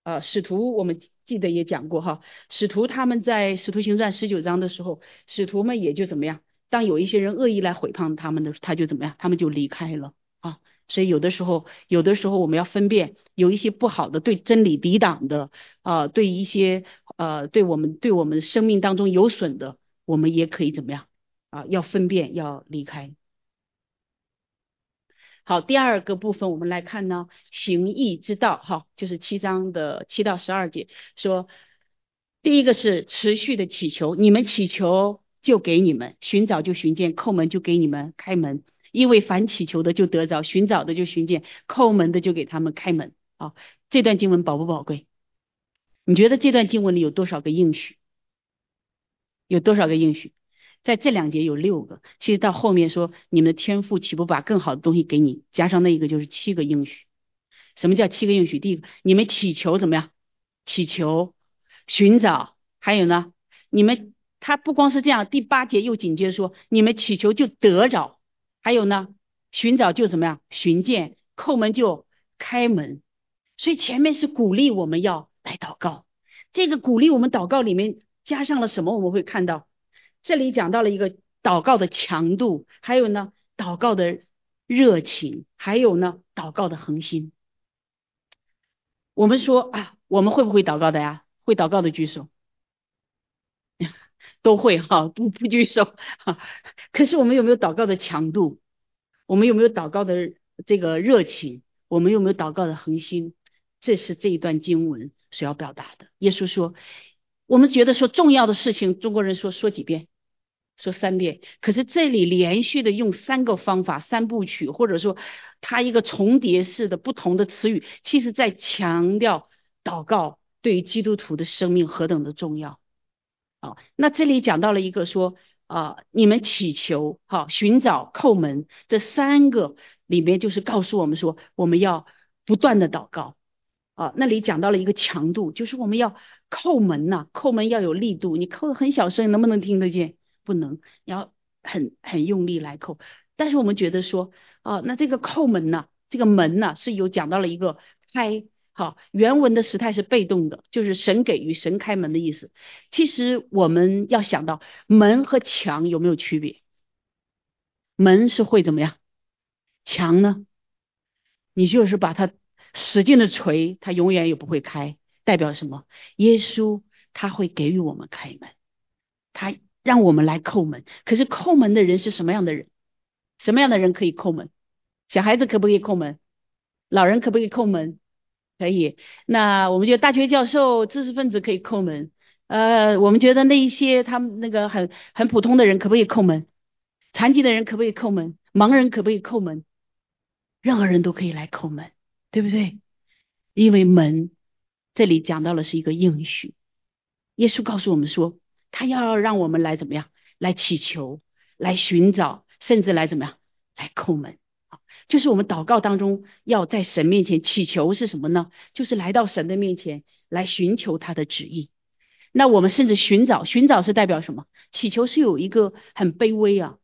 呃，使徒我们记得也讲过哈，使徒他们在使徒行传十九章的时候，使徒们也就怎么样，当有一些人恶意来毁谤他们的，他就怎么样，他们就离开了啊。所以有的时候，有的时候我们要分辨，有一些不好的、对真理抵挡的，啊，对一些呃，对我们对我们生命当中有损的，我们也可以怎么样啊？要分辨，要离开。好，第二个部分我们来看呢，行义之道，哈，就是七章的七到十二节说，第一个是持续的祈求，你们祈求就给你们，寻找就寻见，叩门就给你们开门。因为凡祈求的就得着，寻找的就寻见，叩门的就给他们开门。啊，这段经文宝不宝贵？你觉得这段经文里有多少个应许？有多少个应许？在这两节有六个。其实到后面说，你们的天赋岂不把更好的东西给你？加上那一个就是七个应许。什么叫七个应许？第一个，你们祈求怎么样？祈求、寻找，还有呢？你们他不光是这样，第八节又紧接着说，你们祈求就得着。还有呢，寻找就怎么样？寻见，叩门就开门。所以前面是鼓励我们要来祷告。这个鼓励我们祷告里面加上了什么？我们会看到，这里讲到了一个祷告的强度，还有呢，祷告的热情，还有呢，祷告的恒心。我们说啊，我们会不会祷告的呀？会祷告的举手。都会哈，不不举手哈。可是我们有没有祷告的强度？我们有没有祷告的这个热情？我们有没有祷告的恒心？这是这一段经文所要表达的。耶稣说：“我们觉得说重要的事情，中国人说说几遍，说三遍。可是这里连续的用三个方法、三部曲，或者说它一个重叠式的不同的词语，其实在强调祷告对于基督徒的生命何等的重要。啊，那这里讲到了一个说啊，你们祈求、哈寻找、叩门这三个里面，就是告诉我们说，我们要不断的祷告。啊，那里讲到了一个强度，就是我们要叩门呐，叩门要有力度。你叩的很小声，能不能听得见？不能，要很很用力来叩。但是我们觉得说，啊，那这个叩门呐，这个门呐，是有讲到了一个开，好，原文的时态是被动的，就是神给予、神开门的意思。其实我们要想到门和墙有没有区别？门是会怎么样？墙呢？你就是把它。使劲的锤，它永远也不会开。代表什么？耶稣他会给予我们开门，他让我们来叩门。可是叩门的人是什么样的人？什么样的人可以叩门？小孩子可不可以叩门？老人可不可以叩门？可以。那我们觉得大学教授、知识分子可以叩门。呃，我们觉得那一些他们那个很很普通的人可不可以叩门？残疾的人可不可以叩门？盲人可不可以叩门？任何人都可以来叩门。对不对？因为门这里讲到了是一个应许，耶稣告诉我们说，他要让我们来怎么样？来祈求，来寻找，甚至来怎么样？来叩门！就是我们祷告当中要在神面前祈求是什么呢？就是来到神的面前来寻求他的旨意。那我们甚至寻找，寻找是代表什么？祈求是有一个很卑微啊。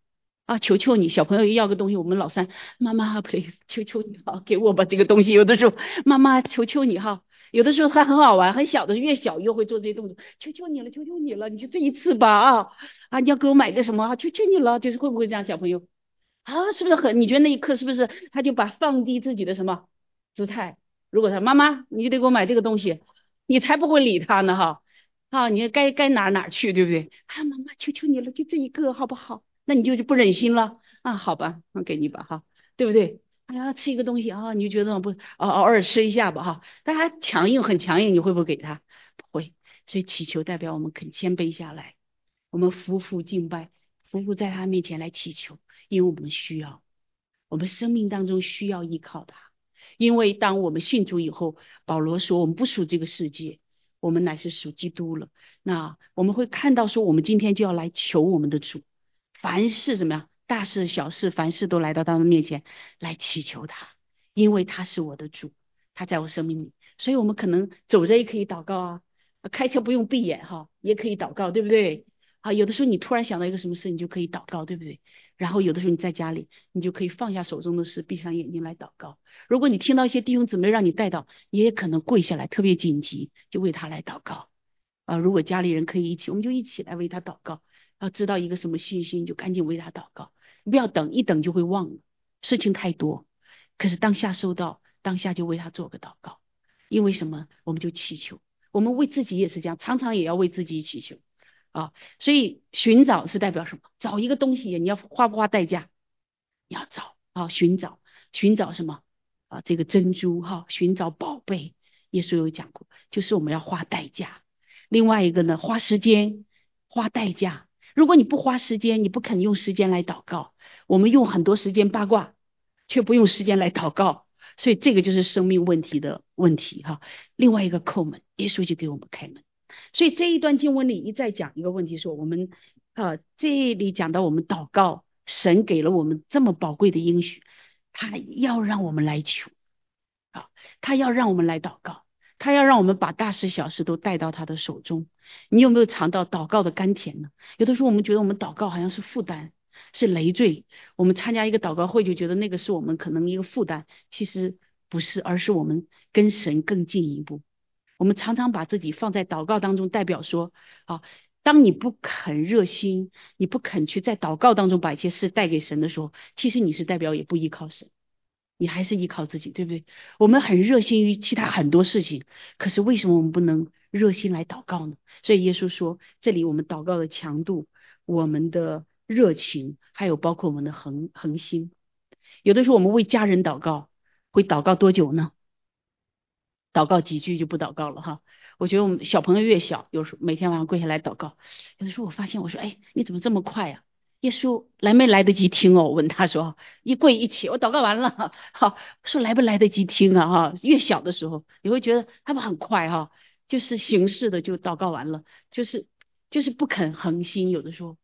啊，求求你，小朋友要个东西，我们老三，妈妈，please，求求你哈，给我吧这个东西。有的时候，妈妈，求求你哈。有的时候他很好玩，很小的越小越会做这些动作。求求你了，求求你了，你就这一次吧啊啊！你要给我买个什么？求求你了，就是会不会这样，小朋友啊？是不是很？你觉得那一刻是不是他就把放低自己的什么姿态？如果他妈妈，你就得给我买这个东西，你才不会理他呢哈啊！你该该哪哪去，对不对？啊，妈妈，求求你了，就这一个好不好？那你就就不忍心了啊？好吧，那给你吧哈，对不对？哎呀，吃一个东西啊，你就觉得不，偶偶尔吃一下吧哈。但他强硬，很强硬，你会不会给他？不会。所以祈求代表我们肯谦卑下来，我们夫妇敬拜，夫妇在他面前来祈求，因为我们需要，我们生命当中需要依靠他。因为当我们信主以后，保罗说我们不属这个世界，我们乃是属基督了。那我们会看到说，我们今天就要来求我们的主。凡事怎么样？大事小事，凡事都来到他们面前来祈求他，因为他是我的主，他在我生命里，所以我们可能走着也可以祷告啊，开车不用闭眼哈，也可以祷告，对不对？啊，有的时候你突然想到一个什么事，你就可以祷告，对不对？然后有的时候你在家里，你就可以放下手中的事，闭上眼睛来祷告。如果你听到一些弟兄姊妹让你带到，你也可能跪下来，特别紧急，就为他来祷告啊。如果家里人可以一起，我们就一起来为他祷告。要知道一个什么信息，你就赶紧为他祷告，你不要等，一等就会忘了，事情太多。可是当下收到，当下就为他做个祷告，因为什么？我们就祈求，我们为自己也是这样，常常也要为自己祈求啊。所以寻找是代表什么？找一个东西，你要花不花代价？你要找啊，寻找，寻找什么啊？这个珍珠哈，寻找宝贝，耶稣有讲过，就是我们要花代价。另外一个呢，花时间，花代价。如果你不花时间，你不肯用时间来祷告，我们用很多时间八卦，却不用时间来祷告，所以这个就是生命问题的问题哈。另外一个叩门，耶稣就给我们开门。所以这一段经文里一再讲一个问题，说我们啊这里讲到我们祷告，神给了我们这么宝贵的应许，他要让我们来求啊，他要让我们来祷告。他要让我们把大事小事都带到他的手中。你有没有尝到祷告的甘甜呢？有的时候我们觉得我们祷告好像是负担，是累赘。我们参加一个祷告会就觉得那个是我们可能一个负担，其实不是，而是我们跟神更进一步。我们常常把自己放在祷告当中，代表说啊，当你不肯热心，你不肯去在祷告当中把一些事带给神的时候，其实你是代表也不依靠神。你还是依靠自己，对不对？我们很热心于其他很多事情，可是为什么我们不能热心来祷告呢？所以耶稣说，这里我们祷告的强度、我们的热情，还有包括我们的恒恒心。有的时候我们为家人祷告，会祷告多久呢？祷告几句就不祷告了哈。我觉得我们小朋友越小，有时候每天晚上跪下来祷告，有的时候我发现我说，哎，你怎么这么快呀？耶稣来没来得及听哦？我问他说，一跪一起，我祷告完了，好，说来不来得及听啊？哈，越小的时候你会觉得他们很快哈，就是形式的就祷告完了，就是就是不肯恒心。有的时候，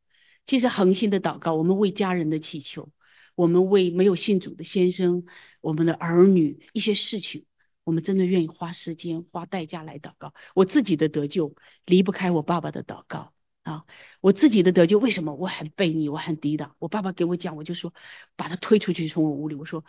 其实恒心的祷告，我们为家人的祈求，我们为没有信主的先生，我们的儿女一些事情。我们真的愿意花时间、花代价来祷告。我自己的得救离不开我爸爸的祷告啊！我自己的得救为什么？我很悖逆，我很抵挡。我爸爸给我讲，我就说把他推出去，从我屋里。我说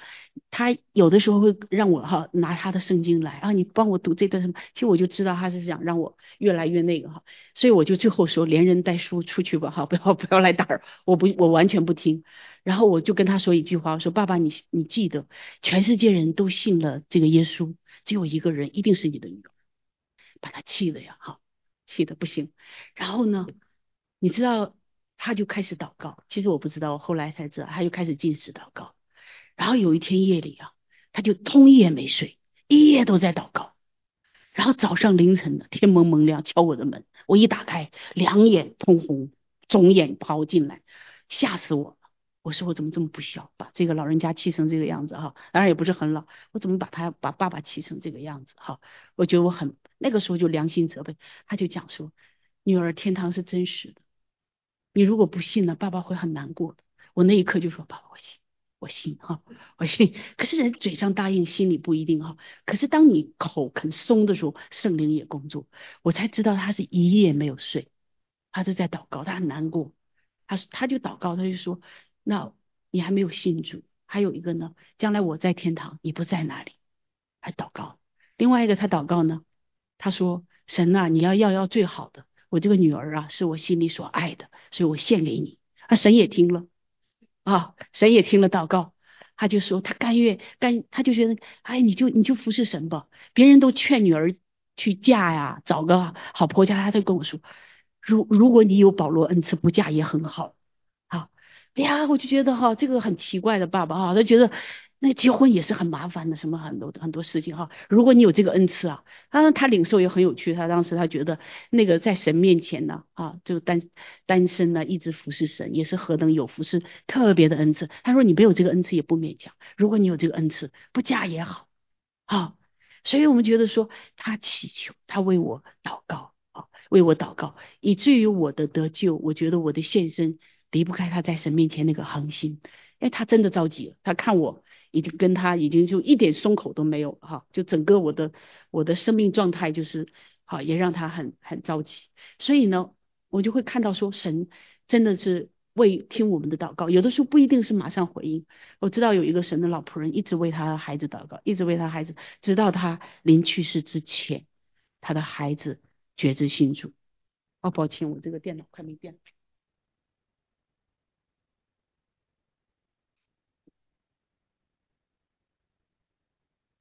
他有的时候会让我哈拿他的圣经来啊，你帮我读这段什么？其实我就知道他是想让我越来越那个哈，所以我就最后说连人带书出去吧哈，不要 [laughs] 不要来打扰我，不我完全不听。然后我就跟他说一句话，我说爸爸你你记得，全世界人都信了这个耶稣。只有一个人，一定是你的女儿，把他气的呀，哈，气的不行。然后呢，你知道，他就开始祷告。其实我不知道，后来才知道，他就开始进食祷告。然后有一天夜里啊，他就通夜没睡，一夜都在祷告。然后早上凌晨的天蒙蒙亮，敲我的门，我一打开，两眼通红，肿眼跑进来，吓死我。我说我怎么这么不孝，把这个老人家气成这个样子哈？当然也不是很老，我怎么把他把爸爸气成这个样子哈？我觉得我很那个时候就良心责备，他就讲说，女儿天堂是真实的，你如果不信呢，爸爸会很难过的。我那一刻就说爸爸我信，我信哈，我信。可是人嘴上答应，心里不一定哈。可是当你口肯松的时候，圣灵也工作，我才知道他是一夜没有睡，他是在祷告，他很难过，他他就祷告，他就说。那你还没有信主，还有一个呢，将来我在天堂，你不在那里，还祷告。另外一个他祷告呢，他说神呐，你要要要最好的，我这个女儿啊，是我心里所爱的，所以我献给你。啊，神也听了，啊，神也听了祷告，他就说他甘愿甘，他就觉得哎，你就你就服侍神吧。别人都劝女儿去嫁呀，找个好婆家，他都跟我说，如如果你有保罗恩赐，不嫁也很好。呀，我就觉得哈，这个很奇怪的爸爸哈，他觉得那结婚也是很麻烦的，什么很多很多事情哈。如果你有这个恩赐啊，当然他领受也很有趣。他当时他觉得那个在神面前呢，啊，就单单身呢，一直服侍神，也是何等有福，是特别的恩赐。他说你没有这个恩赐也不勉强，如果你有这个恩赐，不嫁也好，好。所以我们觉得说他祈求，他为我祷告啊，为我祷告，以至于我的得救，我觉得我的献身。离不开他在神面前那个恒心，哎，他真的着急了。他看我已经跟他已经就一点松口都没有哈，就整个我的我的生命状态就是好，也让他很很着急。所以呢，我就会看到说神真的是为听我们的祷告，有的时候不一定是马上回应。我知道有一个神的老仆人一直为他的孩子祷告，一直为他孩子，直到他临去世之前，他的孩子觉知信主。哦，抱歉，我这个电脑快没电了。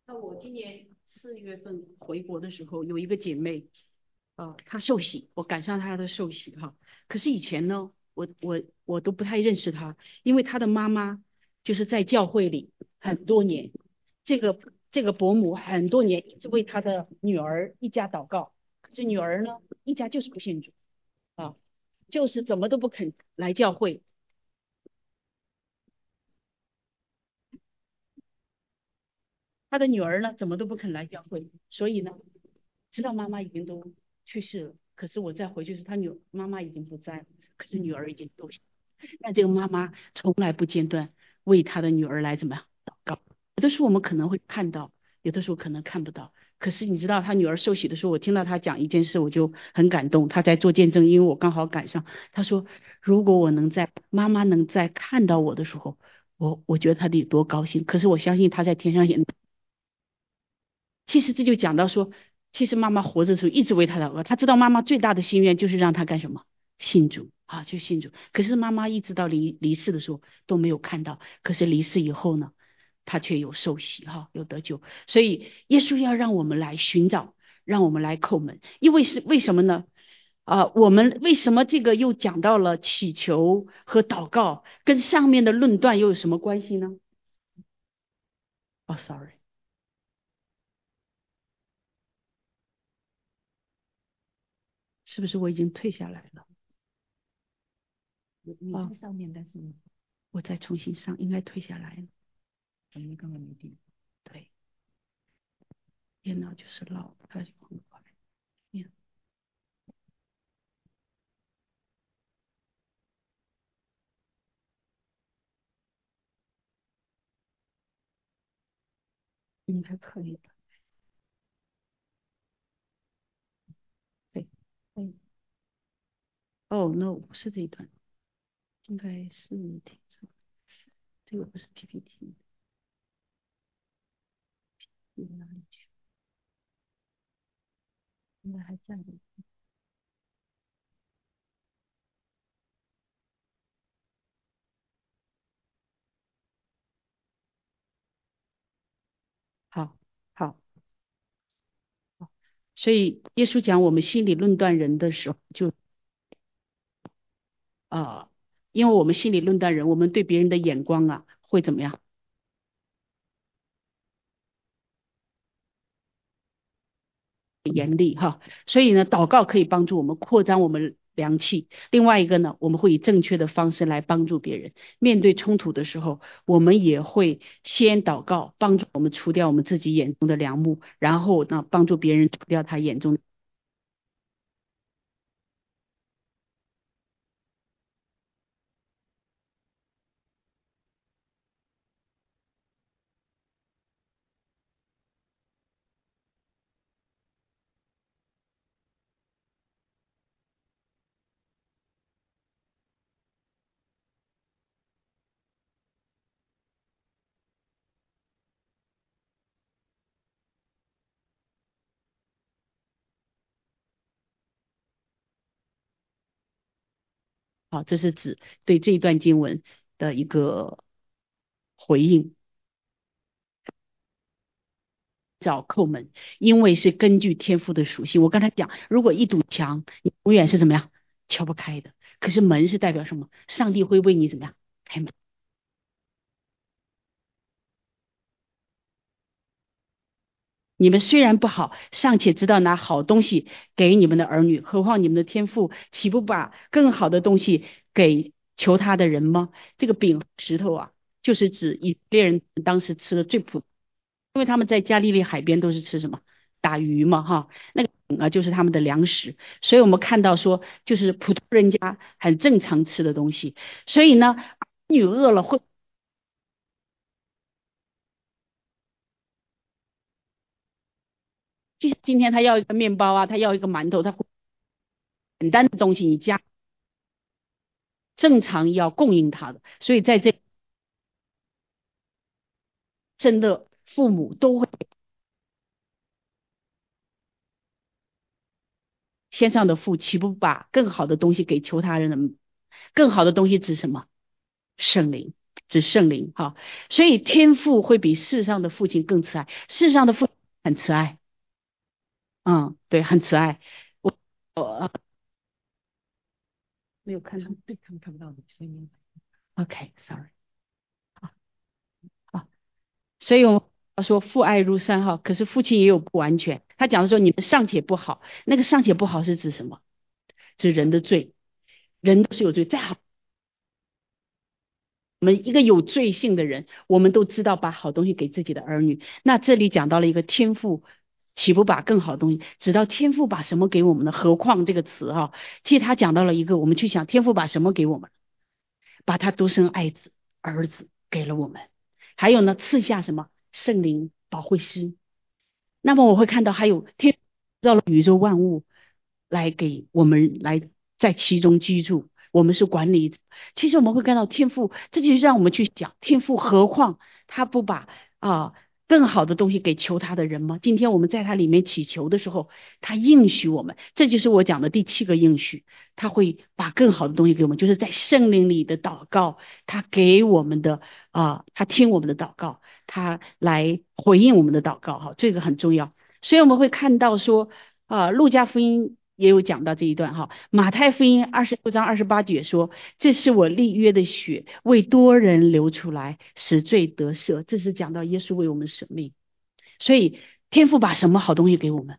那我今年四月份回国的时候，有一个姐妹，呃，她受洗，我赶上她的受洗哈。可是以前呢，我我我都不太认识她，因为她的妈妈就是在教会里很多年，这个这个伯母很多年一直为她的女儿一家祷告，可是女儿呢一家就是不信主啊，就是怎么都不肯来教会。他的女儿呢，怎么都不肯来教会，所以呢，知道妈妈已经都去世了。可是我再回去时，他女妈妈已经不在了，可是女儿已经都。但这个妈妈从来不间断为他的女儿来怎么样祷告。有的时候我们可能会看到，有的时候可能看不到。可是你知道他女儿受洗的时候，我听到他讲一件事，我就很感动。他在做见证，因为我刚好赶上。他说：“如果我能在妈妈能在看到我的时候，我我觉得他得多高兴。可是我相信他在天上也。”其实这就讲到说，其实妈妈活着的时候一直为他祷告，他知道妈妈最大的心愿就是让他干什么，信主啊，就信主。可是妈妈一直到离离世的时候都没有看到，可是离世以后呢，他却有受洗哈，有得救。所以耶稣要让我们来寻找，让我们来叩门，因为是为什么呢？啊，我们为什么这个又讲到了祈求和祷告，跟上面的论断又有什么关系呢？哦，sorry。是不是我已经退下来了？你你哦在上面，但是你我再重新上，应该退下来了。我们刚刚没定。对，电脑就是老，它就很快。呀应该可以的。对，对。哦，no，不是这一段，应该是停车。这个不是 PPT。哪里去？应该还在的。好，好，所以耶稣讲我们心里论断人的时候，就呃，因为我们心理论断人，我们对别人的眼光啊，会怎么样？严厉哈，所以呢，祷告可以帮助我们扩张我们良气。另外一个呢，我们会以正确的方式来帮助别人。面对冲突的时候，我们也会先祷告，帮助我们除掉我们自己眼中的梁木，然后呢，帮助别人除掉他眼中的。好，这是指对这一段经文的一个回应。找叩门，因为是根据天赋的属性。我刚才讲，如果一堵墙，你永远是怎么样敲不开的。可是门是代表什么？上帝会为你怎么样开门？你们虽然不好，尚且知道拿好东西给你们的儿女，何况你们的天赋岂不把更好的东西给求他的人吗？这个饼石头啊，就是指以色列人当时吃的最普，因为他们在加利利海边都是吃什么打鱼嘛，哈，那个饼啊就是他们的粮食，所以我们看到说，就是普通人家很正常吃的东西，所以呢，儿女饿了会。就像今天他要一个面包啊，他要一个馒头，他简单的东西你加，正常要供应他的，所以在这真的父母都会天上的父岂不把更好的东西给求他人的？更好的东西指什么？圣灵，指圣灵哈。所以天父会比世上的父亲更慈爱，世上的父很慈爱。嗯，对，很慈爱。我我、呃、没有看到，对，他们看不到你，声音 OK，sorry、好，好，所以我们说父爱如山哈，可是父亲也有不完全。他讲的说你们尚且不好，那个尚且不好是指什么？指人的罪，人都是有罪，再好。我们一个有罪性的人，我们都知道把好东西给自己的儿女。那这里讲到了一个天赋，岂不把更好的东西？直到天赋把什么给我们呢？何况这个词哈，其实他讲到了一个，我们去想天赋把什么给我们？把他独生爱子儿子给了我们，还有呢，赐下什么圣灵保惠师。那么我会看到还有天造了宇宙万物来给我们来在其中居住。我们是管理者，其实我们会看到天赋，这就让我们去想天赋。何况他不把啊更好的东西给求他的人吗？今天我们在他里面祈求的时候，他应许我们，这就是我讲的第七个应许，他会把更好的东西给我们，就是在圣灵里的祷告，他给我们的啊，他听我们的祷告，他来回应我们的祷告，哈，这个很重要。所以我们会看到说啊，路加福音。也有讲到这一段哈，马太福音二十六章二十八节说：“这是我立约的血，为多人流出来，使罪得赦。”这是讲到耶稣为我们舍命，所以天父把什么好东西给我们？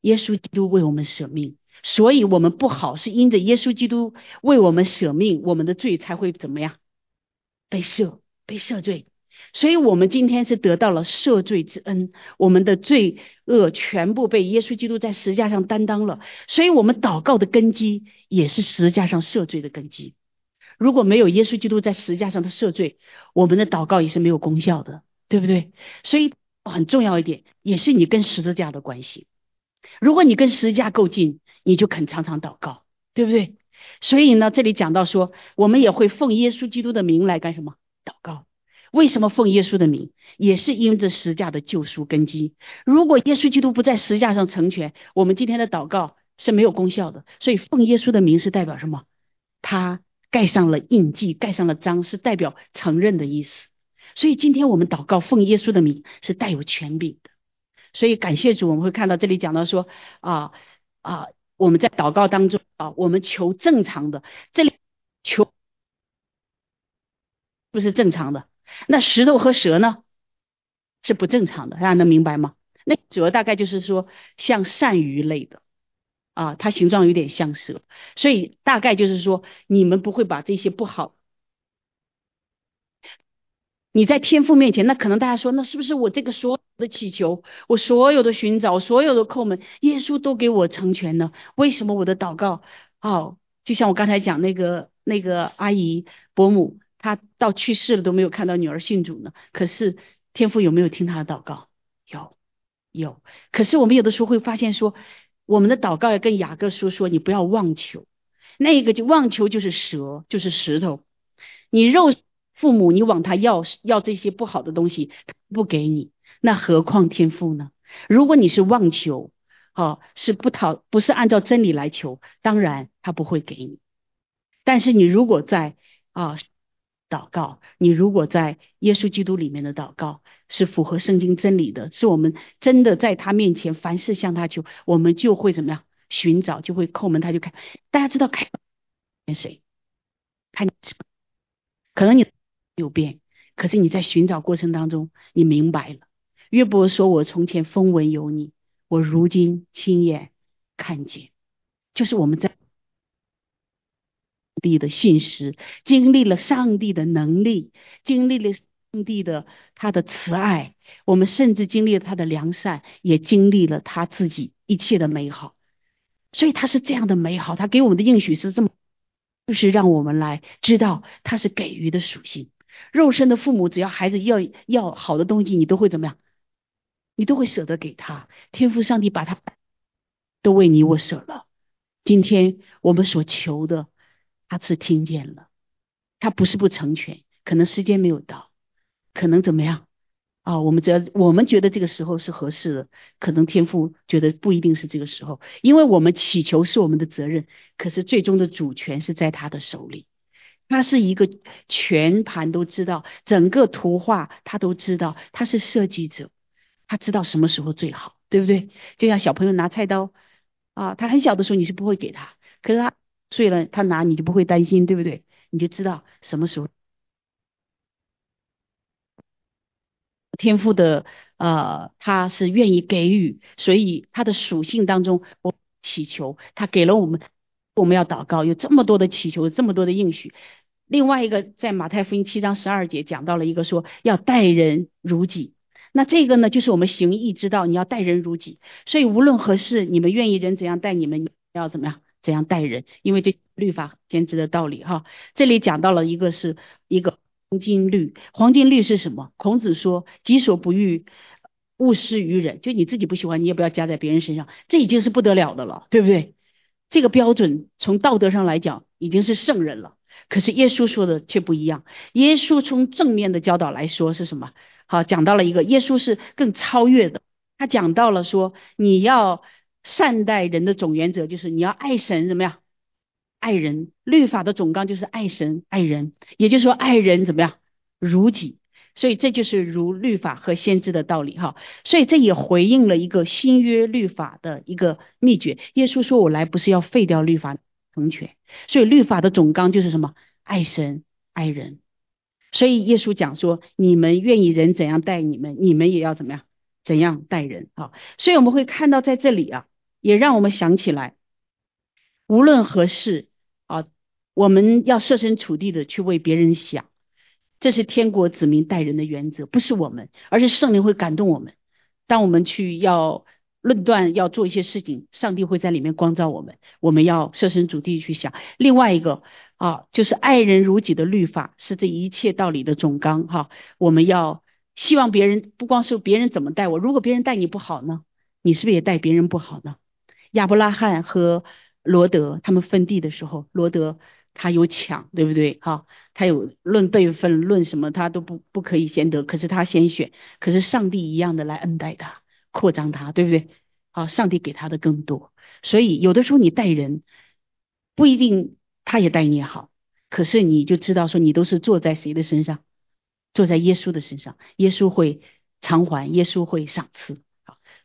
耶稣基督为我们舍命，所以我们不好是因着耶稣基督为我们舍命，我们的罪才会怎么样被赦被赦罪。所以我们今天是得到了赦罪之恩，我们的罪恶全部被耶稣基督在十字架上担当了。所以我们祷告的根基也是十字架上赦罪的根基。如果没有耶稣基督在十字架上的赦罪，我们的祷告也是没有功效的，对不对？所以很重要一点，也是你跟十字架的关系。如果你跟十字架够近，你就肯常常祷告，对不对？所以呢，这里讲到说，我们也会奉耶稣基督的名来干什么？祷告。为什么奉耶稣的名？也是因着十架的救赎根基。如果耶稣基督不在十架上成全，我们今天的祷告是没有功效的。所以奉耶稣的名是代表什么？他盖上了印记，盖上了章，是代表承认的意思。所以今天我们祷告奉耶稣的名是带有权柄的。所以感谢主，我们会看到这里讲到说啊啊，我们在祷告当中啊，我们求正常的，这里求不是正常的。那石头和蛇呢，是不正常的，大家能明白吗？那蛇大概就是说像鳝鱼类的啊，它形状有点像蛇，所以大概就是说你们不会把这些不好。你在天父面前，那可能大家说，那是不是我这个所有的祈求，我所有的寻找，所有的叩门，耶稣都给我成全呢？为什么我的祷告，哦，就像我刚才讲那个那个阿姨伯母。他到去世了都没有看到女儿信主呢，可是天父有没有听他的祷告？有，有。可是我们有的时候会发现说，我们的祷告要跟雅各书说，你不要妄求，那个就妄求就是蛇，就是石头。你肉父母，你往他要要这些不好的东西，不给你，那何况天父呢？如果你是妄求，哦，是不讨，不是按照真理来求，当然他不会给你。但是你如果在啊。祷告，你如果在耶稣基督里面的祷告是符合圣经真理的，是我们真的在他面前凡事向他求，我们就会怎么样？寻找就会叩门，他就看。大家知道看谁？看可能你有变，可是你在寻找过程当中，你明白了。约伯说：“我从前风闻有你，我如今亲眼看见。”就是我们在。帝的信实，经历了上帝的能力，经历了上帝的他的慈爱，我们甚至经历了他的良善，也经历了他自己一切的美好。所以他是这样的美好，他给我们的应许是这么，就是让我们来知道他是给予的属性。肉身的父母，只要孩子要要好的东西，你都会怎么样？你都会舍得给他。天父上帝把他都为你我舍了。今天我们所求的。他是听见了，他不是不成全，可能时间没有到，可能怎么样啊？我们只要我们觉得这个时候是合适的，可能天父觉得不一定是这个时候，因为我们祈求是我们的责任，可是最终的主权是在他的手里。他是一个全盘都知道，整个图画他都知道，他是设计者，他知道什么时候最好，对不对？就像小朋友拿菜刀啊，他很小的时候你是不会给他，可是他。碎了，他拿你就不会担心，对不对？你就知道什么时候天赋的呃，他是愿意给予，所以他的属性当中，我祈求他给了我们，我们要祷告，有这么多的祈求，这么多的应许。另外一个在马太福音七章十二节讲到了一个说要待人如己，那这个呢就是我们行义之道，你要待人如己。所以无论何事，你们愿意人怎样待你们，要怎么样？怎样待人？因为这律法先知的道理哈。这里讲到了一个是一个黄金律，黄金律是什么？孔子说：“己所不欲，勿施于人。”就你自己不喜欢，你也不要加在别人身上。这已经是不得了的了，对不对？这个标准从道德上来讲已经是圣人了。可是耶稣说的却不一样。耶稣从正面的教导来说是什么？好，讲到了一个耶稣是更超越的。他讲到了说你要。善待人的总原则就是你要爱神怎么样？爱人。律法的总纲就是爱神爱人，也就是说爱人怎么样？如己。所以这就是如律法和先知的道理哈。所以这也回应了一个新约律法的一个秘诀。耶稣说：“我来不是要废掉律法成全。”所以律法的总纲就是什么？爱神爱人。所以耶稣讲说：“你们愿意人怎样待你们，你们也要怎么样怎样待人啊。”所以我们会看到在这里啊。也让我们想起来，无论何事啊，我们要设身处地的去为别人想，这是天国子民待人的原则，不是我们，而是圣灵会感动我们。当我们去要论断要做一些事情，上帝会在里面光照我们。我们要设身处地去想。另外一个啊，就是爱人如己的律法是这一切道理的总纲哈。我们要希望别人不光是别人怎么待我，如果别人待你不好呢，你是不是也待别人不好呢？亚伯拉罕和罗德他们分地的时候，罗德他有抢，对不对？哈，他有论辈分，论什么他都不不可以先得，可是他先选，可是上帝一样的来恩待他，扩张他，对不对？好，上帝给他的更多，所以有的时候你待人不一定他也待你好，可是你就知道说你都是坐在谁的身上，坐在耶稣的身上，耶稣会偿还，耶稣会赏赐。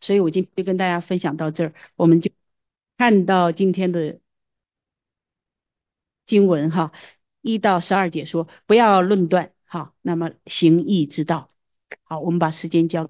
所以我今天就跟大家分享到这儿，我们就。看到今天的经文哈，一到十二节说不要论断哈，那么行义之道，好，我们把时间交。